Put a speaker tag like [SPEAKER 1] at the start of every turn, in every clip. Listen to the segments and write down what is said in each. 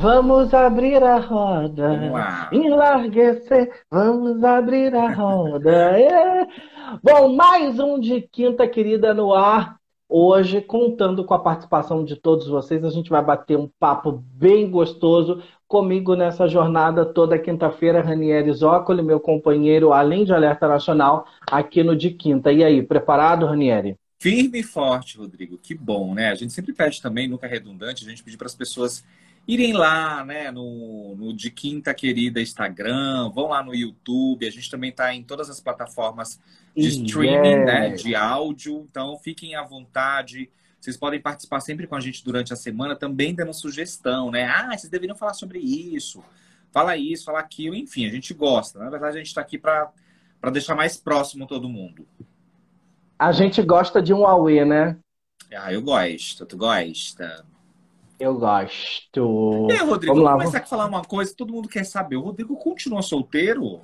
[SPEAKER 1] vamos abrir a roda.
[SPEAKER 2] Lá.
[SPEAKER 1] Enlarguecer, vamos abrir a roda. É. Bom, mais um de Quinta Querida no ar. Hoje, contando com a participação de todos vocês, a gente vai bater um papo bem gostoso comigo nessa jornada toda quinta-feira, Ranieri Zócoli, meu companheiro, além de Alerta Nacional, aqui no De Quinta. E aí, preparado, Ranieri?
[SPEAKER 2] Firme e forte, Rodrigo. Que bom, né? A gente sempre pede também, nunca é redundante, a gente pede para as pessoas irem lá, né, no, no De Quinta Querida Instagram, vão lá no YouTube, a gente também está em todas as plataformas de streaming, né, de áudio, então fiquem à vontade. Vocês podem participar sempre com a gente durante a semana, também dando sugestão, né? Ah, vocês deveriam falar sobre isso, fala isso, fala aquilo, enfim, a gente gosta. Na verdade, a gente está aqui para deixar mais próximo todo mundo.
[SPEAKER 1] A gente gosta de um Aue, né?
[SPEAKER 2] Ah, eu gosto. Tu gosta?
[SPEAKER 1] Eu gosto.
[SPEAKER 2] E aí, Rodrigo, vamos lá, começar a falar uma coisa que todo mundo quer saber. O Rodrigo continua solteiro?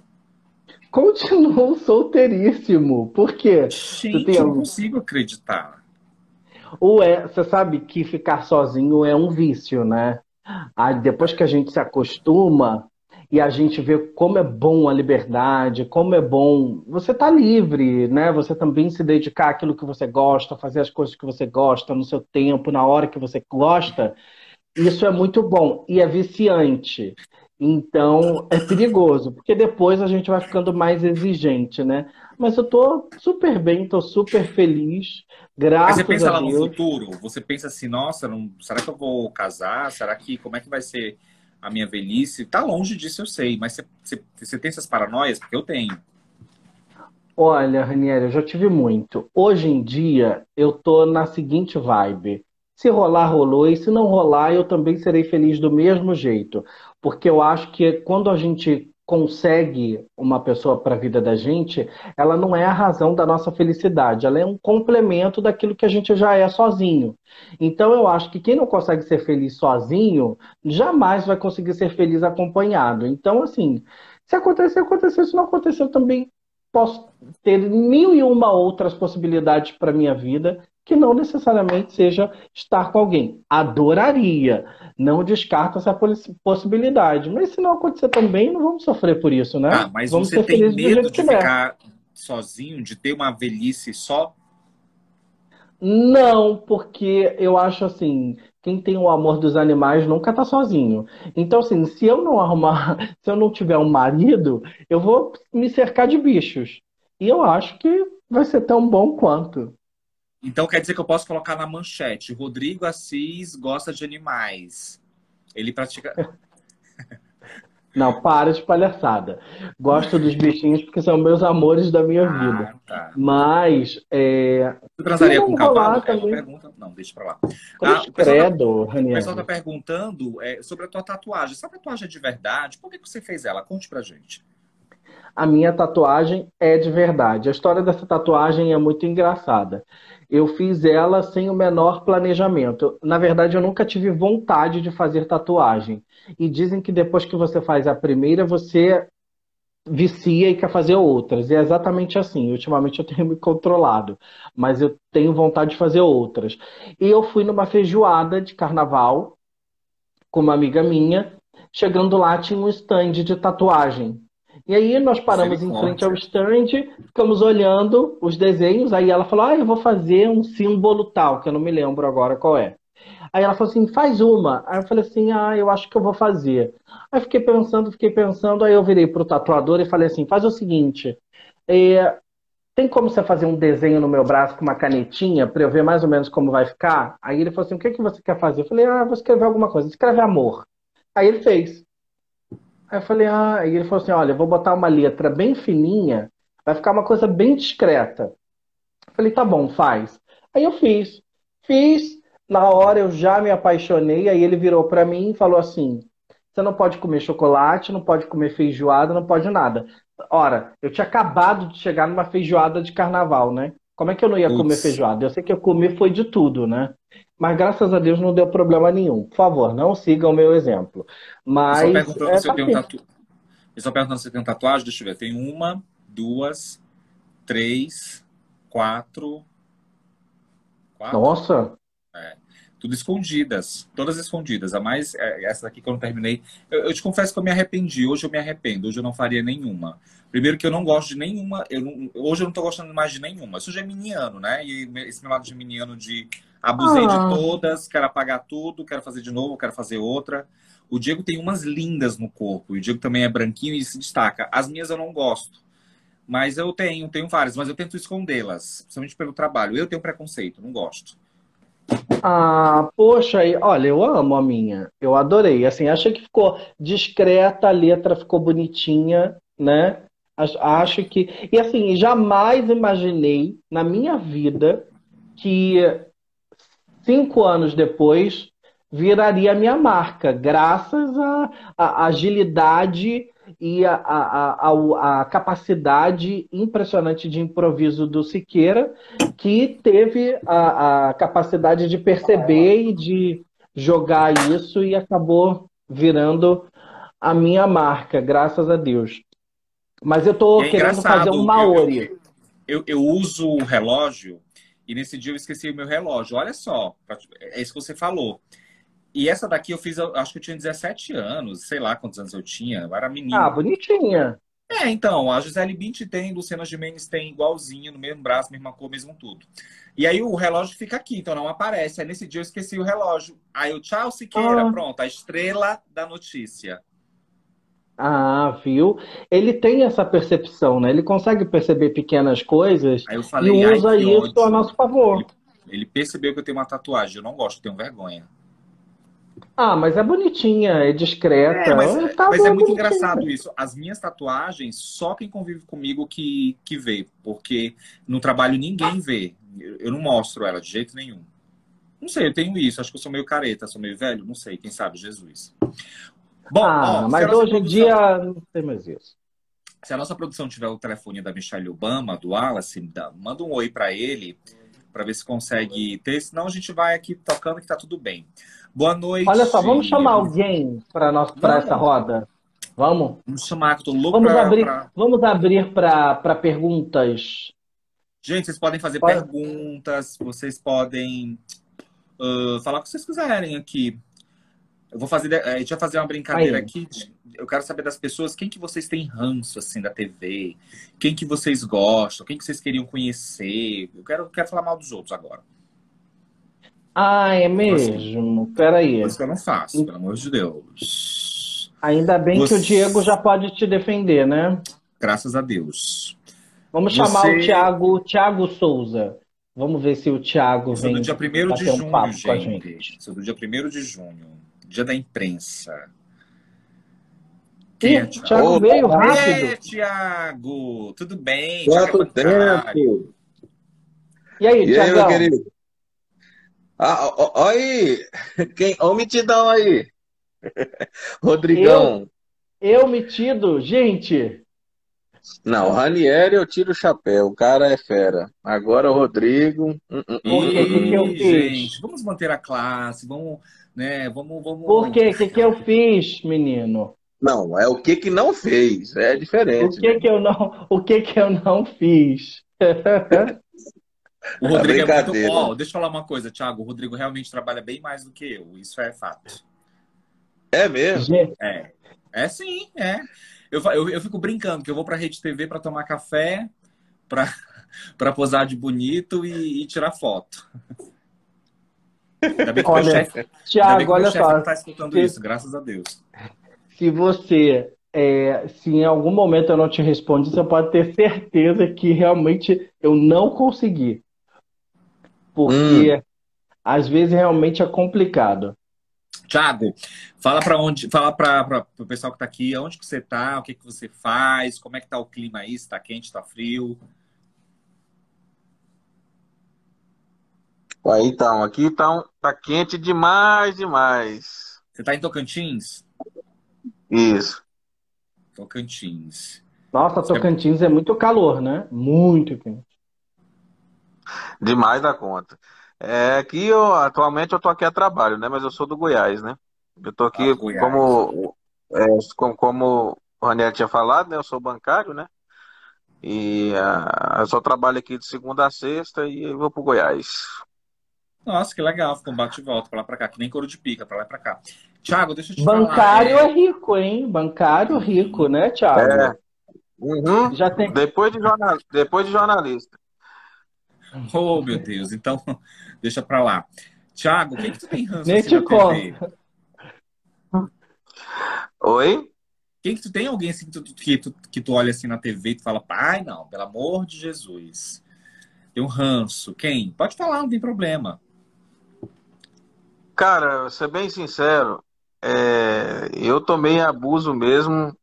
[SPEAKER 1] Continua solteiríssimo. Por quê?
[SPEAKER 2] Gente, tem... eu não consigo acreditar.
[SPEAKER 1] Ou é, você sabe que ficar sozinho é um vício, né? Aí depois que a gente se acostuma, e a gente vê como é bom a liberdade, como é bom você tá livre, né? Você também se dedicar àquilo que você gosta, fazer as coisas que você gosta no seu tempo, na hora que você gosta. Isso é muito bom e é viciante. Então é perigoso, porque depois a gente vai ficando mais exigente, né? Mas eu tô super bem, tô super feliz. Graças
[SPEAKER 2] Mas você pensa
[SPEAKER 1] lá
[SPEAKER 2] no futuro? Você pensa assim, nossa, não... será que eu vou casar? Será que como é que vai ser? A minha velhice. Tá longe disso, eu sei, mas você, tem essas paranoias? Porque eu tenho.
[SPEAKER 1] Olha, Ranieri, eu já tive muito. Hoje em dia, eu tô na seguinte vibe. Se rolar, rolou, e se não rolar, eu também serei feliz do mesmo jeito. Porque eu acho que quando a gente consegue uma pessoa para a vida da gente, ela não é a razão da nossa felicidade, ela é um complemento daquilo que a gente já é sozinho. Então eu acho que quem não consegue ser feliz sozinho, jamais vai conseguir ser feliz acompanhado. Então, assim, se acontecer, aconteceu, se não aconteceu também, posso ter mil e uma outras possibilidades para minha vida que não necessariamente seja estar com alguém. Adoraria, não descarto essa possibilidade. Mas se não acontecer também, não vamos sofrer por isso, né?
[SPEAKER 2] Ah, mas
[SPEAKER 1] vamos
[SPEAKER 2] você tem medo de ficar sozinho, de ter uma velhice só?
[SPEAKER 1] Não, porque eu acho assim, quem tem o amor dos animais nunca tá sozinho. Então, assim, se eu não arrumar, se eu não tiver um marido, eu vou me cercar de bichos. E eu acho que vai ser tão bom quanto.
[SPEAKER 2] Então quer dizer que eu posso colocar na manchete: Rodrigo Assis gosta de animais. Ele pratica.
[SPEAKER 1] Não, para de palhaçada. Gosto dos bichinhos porque são meus amores da minha
[SPEAKER 2] ah,
[SPEAKER 1] vida.
[SPEAKER 2] Tá.
[SPEAKER 1] Mas. É...
[SPEAKER 2] Você transaria com um cavalo? É pergunta... Não, deixa pra lá.
[SPEAKER 1] Ah, o credo,
[SPEAKER 2] tá... O pessoal tá perguntando é, sobre a tua tatuagem. Essa tatuagem é de verdade? Por que, que você fez ela? Conte pra gente.
[SPEAKER 1] A minha tatuagem é de verdade. A história dessa tatuagem é muito engraçada eu fiz ela sem o menor planejamento. Na verdade, eu nunca tive vontade de fazer tatuagem. E dizem que depois que você faz a primeira, você vicia e quer fazer outras. E é exatamente assim. Ultimamente eu tenho me controlado, mas eu tenho vontade de fazer outras. E eu fui numa feijoada de carnaval com uma amiga minha. Chegando lá, tinha um stand de tatuagem. E aí nós paramos em frente ao stand, ficamos olhando os desenhos, aí ela falou, ah, eu vou fazer um símbolo tal, que eu não me lembro agora qual é. Aí ela falou assim, faz uma. Aí eu falei assim, ah, eu acho que eu vou fazer. Aí fiquei pensando, fiquei pensando, aí eu virei pro tatuador e falei assim, faz o seguinte, é, tem como você fazer um desenho no meu braço com uma canetinha para eu ver mais ou menos como vai ficar? Aí ele falou assim, o que, que você quer fazer? Eu falei, ah, vou escrever alguma coisa. Escreve amor. Aí ele fez. Aí eu falei, ah, e ele falou assim: olha, eu vou botar uma letra bem fininha, vai ficar uma coisa bem discreta. Eu falei, tá bom, faz. Aí eu fiz. Fiz, na hora eu já me apaixonei, aí ele virou para mim e falou assim: você não pode comer chocolate, não pode comer feijoada, não pode nada. Ora, eu tinha acabado de chegar numa feijoada de carnaval, né? Como é que eu não ia Ups. comer feijoada? Eu sei que eu comi foi de tudo, né? Mas graças a Deus não deu problema nenhum. Por favor, não sigam o meu exemplo. Mas. Eu
[SPEAKER 2] só perguntando, é, se, eu tenho tatu... eu se você tem tatuagem. Deixa eu ver. Tem uma, duas, três, quatro.
[SPEAKER 1] quatro? Nossa!
[SPEAKER 2] É. Tudo escondidas, todas escondidas. A mais, é, essa daqui que eu não terminei. Eu, eu, te confesso que eu me arrependi. Hoje eu me arrependo. Hoje eu não faria nenhuma. Primeiro que eu não gosto de nenhuma. Eu não, hoje eu não tô gostando mais de nenhuma. Isso já é miniano, né? E esse meu lado de miniano de abusei ah. de todas, quero apagar tudo, quero fazer de novo, quero fazer outra. O Diego tem umas lindas no corpo. O Diego também é branquinho e se destaca. As minhas eu não gosto. Mas eu tenho, tenho várias, mas eu tento escondê-las, principalmente pelo trabalho. Eu tenho preconceito, não gosto.
[SPEAKER 1] Ah, poxa, olha, eu amo a minha. Eu adorei. Assim, achei que ficou discreta, a letra ficou bonitinha, né? Acho que. E assim, jamais imaginei na minha vida que cinco anos depois viraria a minha marca, graças à agilidade e a, capacidade impressionante de improviso do Siqueira, que teve a, a capacidade de perceber e de jogar isso e acabou virando a minha marca, graças a Deus. Mas eu estou é querendo fazer um Maori.
[SPEAKER 2] Eu, eu, eu, uso o relógio e nesse dia eu esqueci o meu relógio. Olha só, é isso que você falou. E essa daqui eu fiz, acho que eu tinha 17 anos, sei lá quantos anos eu tinha, eu era menina.
[SPEAKER 1] Ah, bonitinha.
[SPEAKER 2] É, então, a Gisele Bint tem, Luciana Gimenez tem igualzinho, no mesmo braço, mesma cor, mesmo tudo. E aí o relógio fica aqui, então não aparece. Aí nesse dia eu esqueci o relógio. Aí eu, tchau, Siqueira, ah. pronto, a estrela da notícia.
[SPEAKER 1] Ah, viu? Ele tem essa percepção, né? Ele consegue perceber pequenas coisas falei, e usa isso a nosso favor.
[SPEAKER 2] Ele, ele percebeu que eu tenho uma tatuagem, eu não gosto, tenho vergonha.
[SPEAKER 1] Ah, mas é bonitinha, é discreta. É,
[SPEAKER 2] mas, tá mas é muito bonitinha. engraçado isso. As minhas tatuagens, só quem convive comigo que, que vê. Porque no trabalho ninguém vê. Eu não mostro ela de jeito nenhum. Não sei, eu tenho isso. Acho que eu sou meio careta, sou meio velho. Não sei, quem sabe, Jesus.
[SPEAKER 1] Bom, ah, ó, mas hoje em dia não tem mais isso.
[SPEAKER 2] Se a nossa produção tiver o telefone da Michelle Obama, do Wallace, manda um oi para ele, para ver se consegue ter. Senão a gente vai aqui tocando que tá tudo bem. Boa noite.
[SPEAKER 1] Olha só, vamos chamar alguém para essa roda. Vamos?
[SPEAKER 2] Vamos chamar, que eu tô louco
[SPEAKER 1] vamos pra, abrir, pra... Vamos abrir para perguntas.
[SPEAKER 2] Gente, vocês podem fazer Pode... perguntas, vocês podem uh, falar o que vocês quiserem aqui. Eu vou fazer, a gente vai fazer uma brincadeira Aí. aqui. Eu quero saber das pessoas quem que vocês têm ranço assim da TV, quem que vocês gostam, quem que vocês queriam conhecer. Eu quero, quero falar mal dos outros agora.
[SPEAKER 1] Ah, é mesmo? Assim, Peraí.
[SPEAKER 2] Coisa que eu não faço, pelo amor de Deus.
[SPEAKER 1] Ainda bem Você... que o Diego já pode te defender, né?
[SPEAKER 2] Graças a Deus.
[SPEAKER 1] Vamos Você... chamar o Thiago, Thiago Souza. Vamos ver se o Thiago vem.
[SPEAKER 2] do dia 1 de junho, um gente. do dia 1 de junho. Dia da imprensa.
[SPEAKER 1] Quem é, Thiago? Thiago veio rápido.
[SPEAKER 2] É, Thiago. Tudo bem?
[SPEAKER 3] Quanto tempo?
[SPEAKER 1] E aí, Thiago? meu querido?
[SPEAKER 3] Ah, aí! Quem, ó o mitidão aí! Rodrigão.
[SPEAKER 1] Eu, eu metido, gente!
[SPEAKER 3] Não, o Ranieri eu tiro o chapéu, o cara é fera. Agora o Rodrigo.
[SPEAKER 1] Uh, uh, Por que, que, que eu fiz? Gente,
[SPEAKER 2] vamos manter a classe, vamos, né? Vamos, vamos.
[SPEAKER 1] Por que, que, que eu fiz, menino?
[SPEAKER 3] Não, é o que que não fez, é diferente.
[SPEAKER 1] O que né? que eu não, o que que eu não fiz?
[SPEAKER 2] O Rodrigo é, é muito bom. Deixa eu falar uma coisa, Thiago. O Rodrigo realmente trabalha bem mais do que eu. Isso é fato.
[SPEAKER 3] É mesmo?
[SPEAKER 2] É. É sim, é. Eu, eu, eu fico brincando que eu vou para a Rede TV para tomar café, para posar de bonito e, e tirar foto. Ainda bem que olha, meu chefe,
[SPEAKER 1] Thiago, olha só,
[SPEAKER 2] não está escutando se, isso, graças a Deus.
[SPEAKER 1] Se você, é, se em algum momento eu não te respondi, você pode ter certeza que realmente eu não consegui porque hum. às vezes realmente é complicado.
[SPEAKER 2] Tiago, fala para onde, fala para o pessoal que está aqui, onde que você está, o que que você faz, como é que está o clima aí, está quente, está frio?
[SPEAKER 3] Aí então, aqui tá, tá quente demais, demais.
[SPEAKER 2] Você está em Tocantins?
[SPEAKER 3] Isso.
[SPEAKER 2] Tocantins.
[SPEAKER 1] Nossa, Tocantins é muito calor, né? Muito quente.
[SPEAKER 3] Demais da conta. É, aqui eu, atualmente eu tô aqui a trabalho, né? Mas eu sou do Goiás, né? Eu tô aqui ah, como, é, como, como o Raniel tinha falado, né? Eu sou bancário, né? E uh, eu só trabalho aqui de segunda a sexta e eu vou pro Goiás.
[SPEAKER 2] Nossa, que legal, ficou um bate e volta pra lá pra cá, que nem couro de pica, pra lá e pra cá. Tiago, deixa eu te
[SPEAKER 1] Bancário
[SPEAKER 2] falar.
[SPEAKER 1] é... é rico, hein? Bancário rico, né, Tiago? É.
[SPEAKER 3] Uhum. Já tem... depois, de jornal... depois de jornalista.
[SPEAKER 2] Oh, meu Deus. Então, deixa pra lá. Tiago, o que, que tu tem ranço assim, na TV?
[SPEAKER 3] Oi?
[SPEAKER 2] Quem que tu tem alguém assim que tu, que, tu, que tu olha assim na TV e tu fala, pai, não, pelo amor de Jesus. Tem um ranço. Quem? Pode falar, não tem problema.
[SPEAKER 3] Cara, ser bem sincero, é, eu tomei abuso mesmo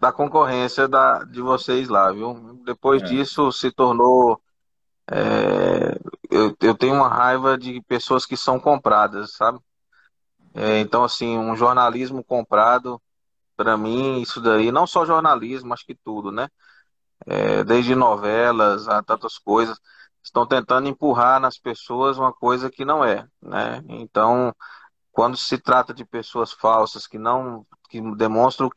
[SPEAKER 3] da concorrência da, de vocês lá, viu? Depois é. disso se tornou. É, eu, eu tenho uma raiva de pessoas que são compradas, sabe? É, então, assim, um jornalismo comprado, para mim, isso daí, não só jornalismo, acho que tudo, né? É, desde novelas a tantas coisas, estão tentando empurrar nas pessoas uma coisa que não é, né? Então, quando se trata de pessoas falsas que não que demonstram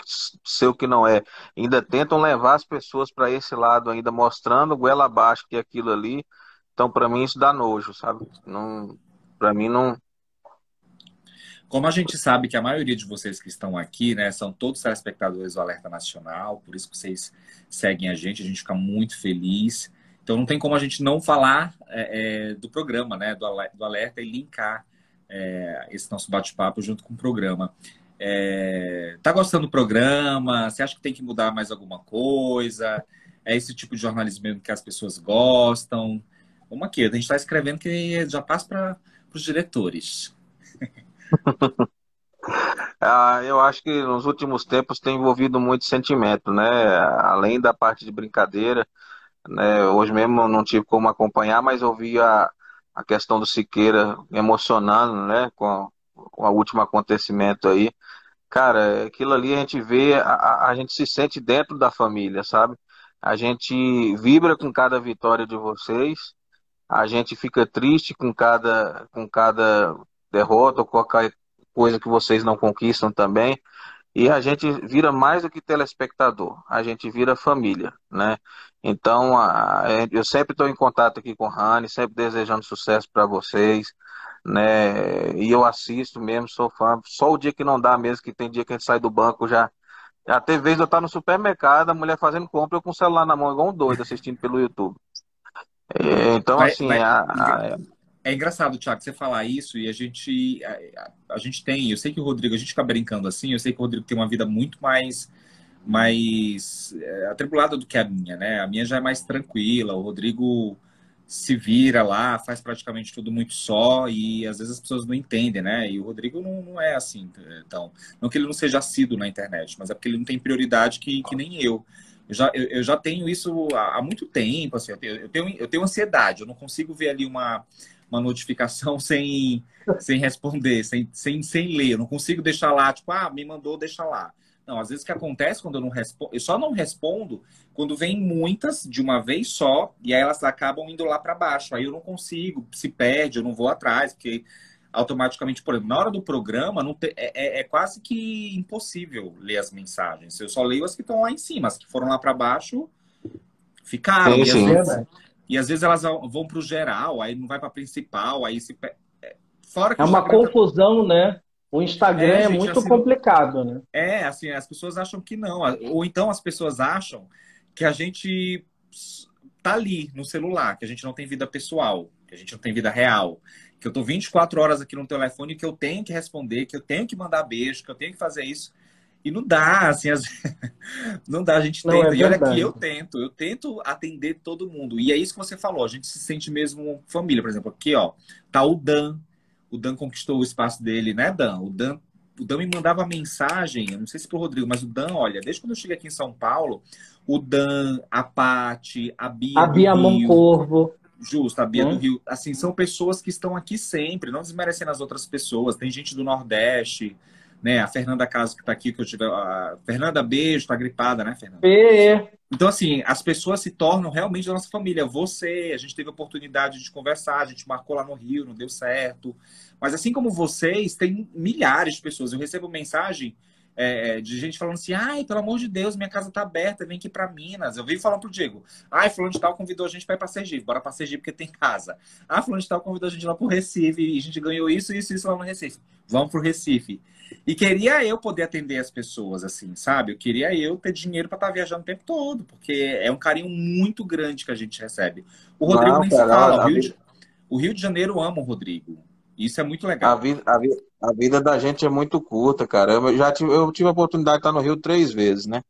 [SPEAKER 3] ser o que não é, ainda tentam levar as pessoas para esse lado, ainda mostrando goela abaixo que é aquilo ali. Então, para mim isso dá nojo, sabe? Não, para mim não
[SPEAKER 2] como a gente sabe que a maioria de vocês que estão aqui, né, são todos telespectadores do Alerta Nacional, por isso que vocês seguem a gente, a gente fica muito feliz. Então não tem como a gente não falar é, é, do programa, né, do, do Alerta e linkar é, esse nosso bate-papo junto com o programa. É, tá gostando do programa? Você acha que tem que mudar mais alguma coisa? É esse tipo de jornalismo que as pessoas gostam? Vamos aqui, a gente está escrevendo que já passa para os diretores.
[SPEAKER 3] ah, eu acho que nos últimos tempos tem envolvido muito sentimento, né? Além da parte de brincadeira, né? Hoje mesmo não tive como acompanhar, mas ouvi a, a questão do Siqueira emocionando, né? Com, com o último acontecimento aí. Cara, aquilo ali a gente vê, a, a gente se sente dentro da família, sabe? A gente vibra com cada vitória de vocês, a gente fica triste com cada, com cada derrota ou qualquer coisa que vocês não conquistam também. E a gente vira mais do que telespectador, a gente vira família, né? Então, a, eu sempre estou em contato aqui com o Rani, sempre desejando sucesso para vocês, né? E eu assisto mesmo, sou fã. Só o dia que não dá mesmo, que tem dia que a gente sai do banco já. Já teve vez eu estar no supermercado, a mulher fazendo compra, eu com o celular na mão, igual um doido, assistindo pelo YouTube. É, então, assim, a, a,
[SPEAKER 2] é engraçado, Tiago, você falar isso e a gente, a, a, gente tem, eu sei que o Rodrigo, a gente fica brincando assim, eu sei que o Rodrigo tem uma vida muito mais, mais é, atribulada do que a minha, né? A minha já é mais tranquila, o Rodrigo se vira lá, faz praticamente tudo muito só e às vezes as pessoas não entendem, né? E o Rodrigo não, não é assim, então, não que ele não seja assíduo na internet, mas é porque ele não tem prioridade que, que nem eu. Eu já, eu, eu já tenho isso há, há, muito tempo, assim, eu tenho, eu tenho, eu tenho ansiedade, eu não consigo ver ali uma uma notificação sem, sem responder, sem, sem, sem ler. Eu não consigo deixar lá, tipo, ah, me mandou, deixa lá. Não, às vezes o que acontece quando eu não respondo, eu só não respondo quando vem muitas de uma vez só e aí elas acabam indo lá para baixo. Aí eu não consigo, se perde, eu não vou atrás, porque automaticamente, por exemplo, na hora do programa, não te, é, é, é, quase que impossível ler as mensagens. Eu só leio as que estão lá em cima, as que foram lá para baixo ficaram. Sim, sim. Vezes, e às vezes elas vão para o geral, aí não vai para principal, aí se. É,
[SPEAKER 1] fora que é uma confusão, né? O Instagram é, é gente, muito assim, complicado, né?
[SPEAKER 2] É, assim, as pessoas acham que não. Ou então as pessoas acham que a gente tá ali no celular, que a gente não tem vida pessoal, que a gente não tem vida real. Que eu tô 24 horas aqui no telefone que eu tenho que responder, que eu tenho que mandar beijo, que eu tenho que fazer isso. E não dá, assim, as... não dá, a gente não, tenta. É e olha que eu tento, eu tento atender todo mundo. E é isso que você falou, a gente se sente mesmo família. Por exemplo, aqui, ó, tá o Dan. O Dan conquistou o espaço dele, né, Dan? O Dan, o Dan me mandava mensagem, eu não sei se pro Rodrigo, mas o Dan, olha, desde quando eu cheguei aqui em São Paulo, o Dan, a Pati, a Bia.
[SPEAKER 1] A Bia Moncorvo.
[SPEAKER 2] Justo, a Bia hum. do Rio. Assim, são pessoas que estão aqui sempre, não desmerecendo as outras pessoas. Tem gente do Nordeste, né? A Fernanda Caso que está aqui, que eu tive. A Fernanda, beijo, tá gripada, né, Fernanda?
[SPEAKER 1] É.
[SPEAKER 2] Então, assim, as pessoas se tornam realmente da nossa família. Você, a gente teve a oportunidade de conversar, a gente marcou lá no Rio, não deu certo. Mas assim como vocês, tem milhares de pessoas. Eu recebo mensagem é, é, de gente falando assim, ai, pelo amor de Deus, minha casa tá aberta, vem aqui para Minas. Eu vi falando pro Diego, ai, fulano de tal convidou a gente para ir para Sergipe, bora para Sergipe porque tem casa. Ah, fulano de tal convidou a gente lá pro Recife e a gente ganhou isso, isso, isso lá no Recife. Vamos pro Recife. E queria eu poder atender as pessoas assim, sabe? Eu queria eu ter dinheiro para estar tá viajando o tempo todo, porque é um carinho muito grande que a gente recebe. O Rodrigo Não, nem cara, se fala, o Rio, de, o Rio de Janeiro ama o Rodrigo. Isso é muito legal.
[SPEAKER 3] A vida, a vida, a vida da gente é muito curta, cara. Eu já tive, eu tive a oportunidade de estar no Rio três vezes, né?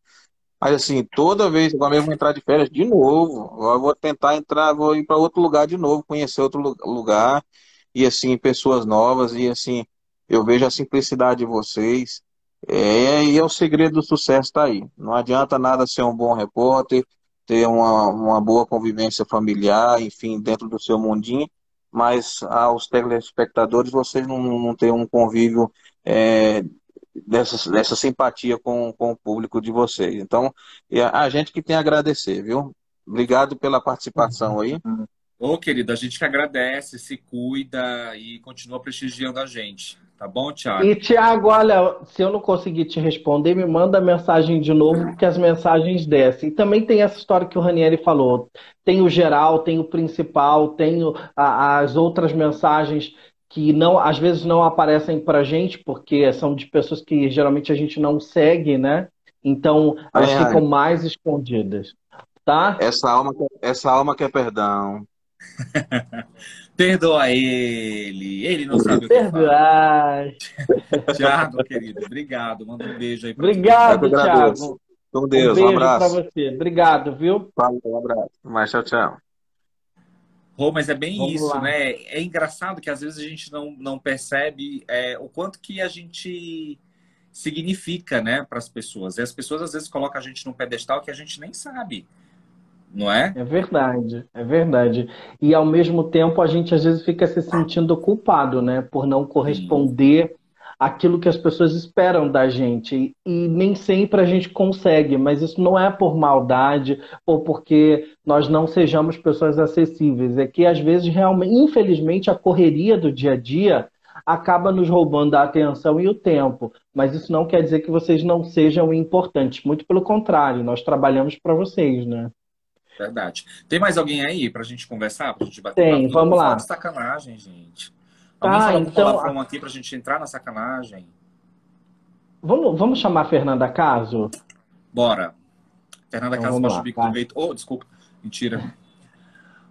[SPEAKER 3] Mas assim, toda vez, agora mesmo entrar de férias de novo, eu vou tentar entrar, vou ir para outro lugar de novo, conhecer outro lugar, e assim, pessoas novas, e assim, eu vejo a simplicidade de vocês, é, e é o segredo do sucesso tá aí. Não adianta nada ser um bom repórter, ter uma, uma boa convivência familiar, enfim, dentro do seu mundinho, mas aos telespectadores vocês não, não têm um convívio é, dessa, dessa simpatia com, com o público de vocês. Então, a, a gente que tem a agradecer, viu? Obrigado pela participação aí.
[SPEAKER 2] Ô, querido, a gente que agradece, se cuida e continua prestigiando a gente. Tá bom, Tiago?
[SPEAKER 1] E, Tiago, olha, se eu não conseguir te responder, me manda mensagem de novo, porque as mensagens descem. E também tem essa história que o Ranieri falou. Tem o geral, tem o principal, tem o, a, as outras mensagens que não, às vezes não aparecem pra gente, porque são de pessoas que geralmente a gente não segue, né? Então, elas ai, ficam ai. mais escondidas. Tá?
[SPEAKER 3] Essa alma, essa alma quer perdão.
[SPEAKER 2] Perdoa ele. Ele não sabe o que
[SPEAKER 1] Perdoar.
[SPEAKER 2] Tiago, querido, obrigado. Manda um beijo aí
[SPEAKER 1] pra Obrigado, Tiago.
[SPEAKER 3] Com Deus, um,
[SPEAKER 1] um
[SPEAKER 3] abraço.
[SPEAKER 1] pra você. Obrigado, viu?
[SPEAKER 3] Valeu, um abraço. Mas tchau, tchau.
[SPEAKER 2] Rô, mas é bem Vamos isso, lá. né? É engraçado que às vezes a gente não, não percebe é, o quanto que a gente significa, né, para as pessoas. E as pessoas às vezes colocam a gente num pedestal que a gente nem sabe não é?
[SPEAKER 1] É verdade, é verdade. E ao mesmo tempo a gente às vezes fica se sentindo culpado, né, por não corresponder àquilo que as pessoas esperam da gente. E nem sempre a gente consegue, mas isso não é por maldade ou porque nós não sejamos pessoas acessíveis. É que às vezes realmente, infelizmente, a correria do dia a dia acaba nos roubando a atenção e o tempo. Mas isso não quer dizer que vocês não sejam importantes. Muito pelo contrário, nós trabalhamos para vocês, né?
[SPEAKER 2] Verdade. Tem mais alguém aí pra gente conversar, pra gente bater
[SPEAKER 1] Tem, vamos lá.
[SPEAKER 2] De sacanagem, gente. Alguém tá, então... um aqui pra gente entrar na sacanagem?
[SPEAKER 1] Vamos, vamos chamar a Fernanda Caso?
[SPEAKER 2] Bora. Fernanda então, Caso Baixo Bico do Oh, desculpa. Mentira.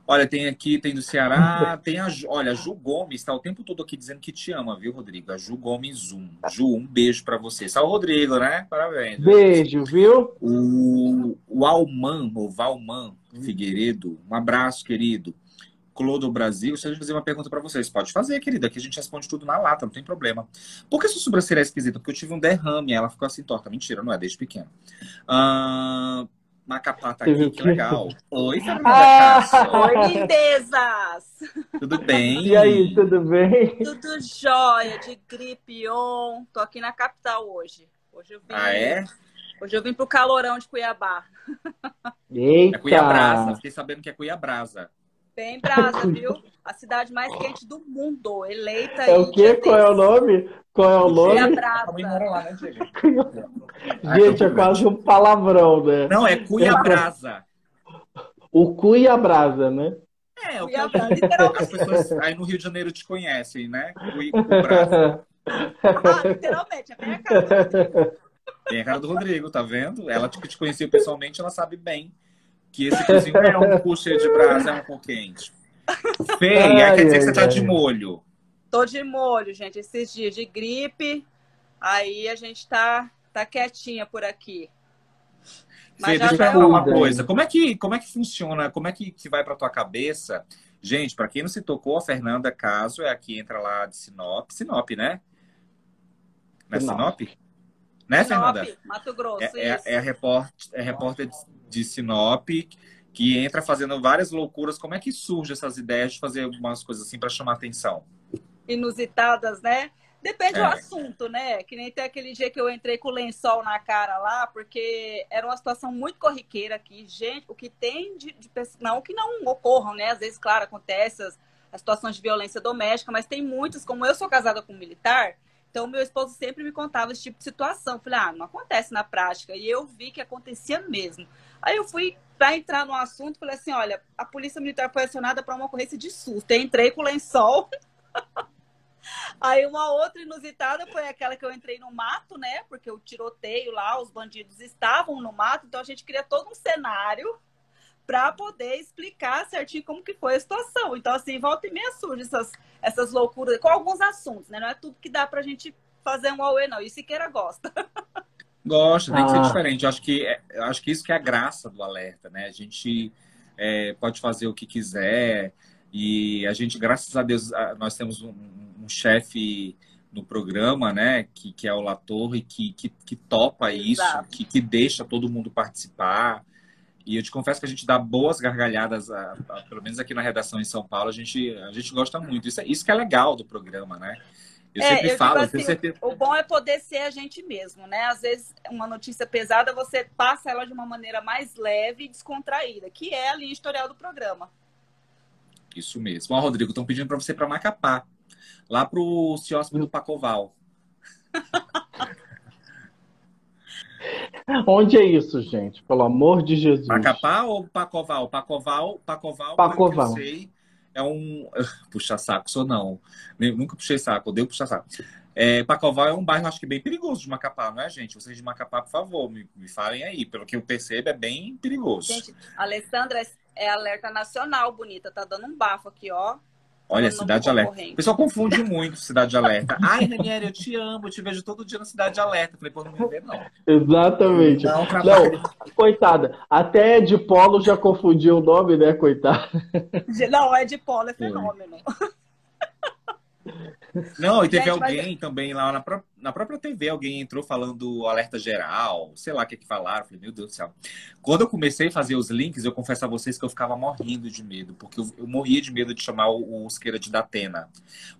[SPEAKER 2] Olha, tem aqui, tem do Ceará, tem a. Olha, a Ju Gomes está o tempo todo aqui dizendo que te ama, viu, Rodrigo? A Ju Gomes um. Ju, um beijo para você. O Rodrigo, né? Parabéns.
[SPEAKER 1] Beijo, viu?
[SPEAKER 2] O, o Alman, o Valman Figueiredo, um abraço, querido. Clodo Brasil, se eu fazer uma pergunta para vocês, pode fazer, querida, aqui a gente responde tudo na lata, não tem problema. Por que sua sobrancelha é esquisita? Porque eu tive um derrame, ela ficou assim torta. Mentira, não é, desde pequeno. Uh, Macapá tá aqui, que legal. Oi, Fernanda ah!
[SPEAKER 4] Oi, lindezas!
[SPEAKER 2] Tudo bem?
[SPEAKER 1] E aí, tudo bem?
[SPEAKER 4] Tudo jóia, de gripe on. Tô aqui na capital hoje. Hoje eu vim,
[SPEAKER 2] ah, é?
[SPEAKER 4] Hoje eu vim pro calorão de Cuiabá.
[SPEAKER 1] Eita!
[SPEAKER 2] É Cuiabrasa, fiquei sabendo que é Cuiabrasa.
[SPEAKER 4] Bem brasa, viu? A cidade mais quente do mundo, eleita
[SPEAKER 1] É o quê? Qual é o nome? Qual é o nome?
[SPEAKER 4] Brasa.
[SPEAKER 2] Né,
[SPEAKER 1] Gente, é quase um palavrão, né?
[SPEAKER 2] Não, é Cuiabrasa.
[SPEAKER 1] O Cuiabrasa, né?
[SPEAKER 2] É, o que as pessoas aí no Rio de Janeiro te conhecem, né? Cuiabrasa.
[SPEAKER 4] Ah, literalmente, é bem a cara.
[SPEAKER 2] Tem a cara do Rodrigo, tá vendo? Ela que te conheceu pessoalmente, ela sabe bem que esse cozinho é um cu cheio de brasa, é um cu quente. Feia, quer dizer que você tá de molho.
[SPEAKER 4] Tô de molho, gente. Esses dias de gripe, aí a gente tá, tá quietinha por aqui.
[SPEAKER 2] Mas Fê, deixa eu falar uma coisa. Como é que, como é que funciona? Como é que, que vai para tua cabeça? Gente, para quem não se tocou, a Fernanda Caso é aqui, entra lá de Sinop. Sinop, né? Não é Sinop? Sinop? Né, Sinop, Fernanda?
[SPEAKER 4] Mato Grosso,
[SPEAKER 2] é, é, é, repórter, é repórter de Sinop que entra fazendo várias loucuras. Como é que surge essas ideias de fazer algumas coisas assim para chamar atenção?
[SPEAKER 4] Inusitadas, né? Depende é. do assunto, né? Que nem tem aquele dia que eu entrei com o lençol na cara lá, porque era uma situação muito corriqueira aqui. Gente, o que tem de, de não que não ocorram, né? Às vezes, claro, acontece as, as situações de violência doméstica, mas tem muitas, como eu sou casada com um militar, Então, meu esposo sempre me contava esse tipo de situação. Falei, ah, não acontece na prática. E eu vi que acontecia mesmo. Aí eu fui para entrar no assunto, falei assim, olha, a polícia militar foi acionada para uma ocorrência de susto. Eu entrei com o lençol. Aí uma outra inusitada foi aquela que eu entrei no mato, né? Porque o tiroteio lá, os bandidos estavam no mato, então a gente cria todo um cenário para poder explicar certinho como que foi a situação. Então, assim, volta e meia surge essas, essas loucuras, com alguns assuntos, né? Não é tudo que dá pra gente fazer um Aue, não. E Siqueira gosta.
[SPEAKER 2] Gosta, tem que ser ah. diferente. Eu acho que, é, eu acho que isso que é a graça do alerta, né? A gente é, pode fazer o que quiser e a gente, graças a Deus, nós temos um, um chefe no programa, né, que, que é o Latorre, que, que, que topa isso, que, que deixa todo mundo participar. E eu te confesso que a gente dá boas gargalhadas, a, a, pelo menos aqui na redação em São Paulo, a gente, a gente gosta muito. Isso, é, isso que é legal do programa, né? Eu é, sempre eu falo,
[SPEAKER 4] assim, certeza... o bom é poder ser a gente mesmo, né? Às vezes, uma notícia pesada, você passa ela de uma maneira mais leve e descontraída, que é a linha editorial do programa.
[SPEAKER 2] Isso mesmo. Ó, Rodrigo, estão pedindo para você para Macapá, lá para o Ciósimo do Pacoval.
[SPEAKER 1] Onde é isso, gente? Pelo amor de Jesus.
[SPEAKER 2] Macapá ou Pacoval? Pacoval, Pacoval,
[SPEAKER 1] Pacoval.
[SPEAKER 2] sei, é um. Puxa saco, sou não. Nunca puxei saco, odeio puxar saco. É, Pacoval é um bairro, acho que bem perigoso de Macapá, não é, gente? Vocês de Macapá, por favor, me, me falem aí. Pelo que eu percebo, é bem perigoso. Gente,
[SPEAKER 4] Alessandra, é alerta nacional, bonita. Tá dando um bafo aqui, ó.
[SPEAKER 2] Olha, Cidade Alerta. O pessoal confunde muito Cidade Alerta. Ai, Daniela, eu te amo, eu te vejo todo dia na Cidade Alerta. Falei, pô, não me vê, não.
[SPEAKER 1] Exatamente. Não, não, coitada. Até de Polo já confundiu o nome, né, coitada?
[SPEAKER 4] Não, é de Polo, é fenômeno.
[SPEAKER 2] Não, e teve Gente, alguém mas... também lá na, pró na, própria TV, alguém entrou falando alerta geral, sei lá o que que falaram. Falei, meu Deus do céu. Quando eu comecei a fazer os links, eu confesso a vocês que eu ficava morrendo de medo, porque eu, eu morria de medo de chamar o, o Osqueira de Datena.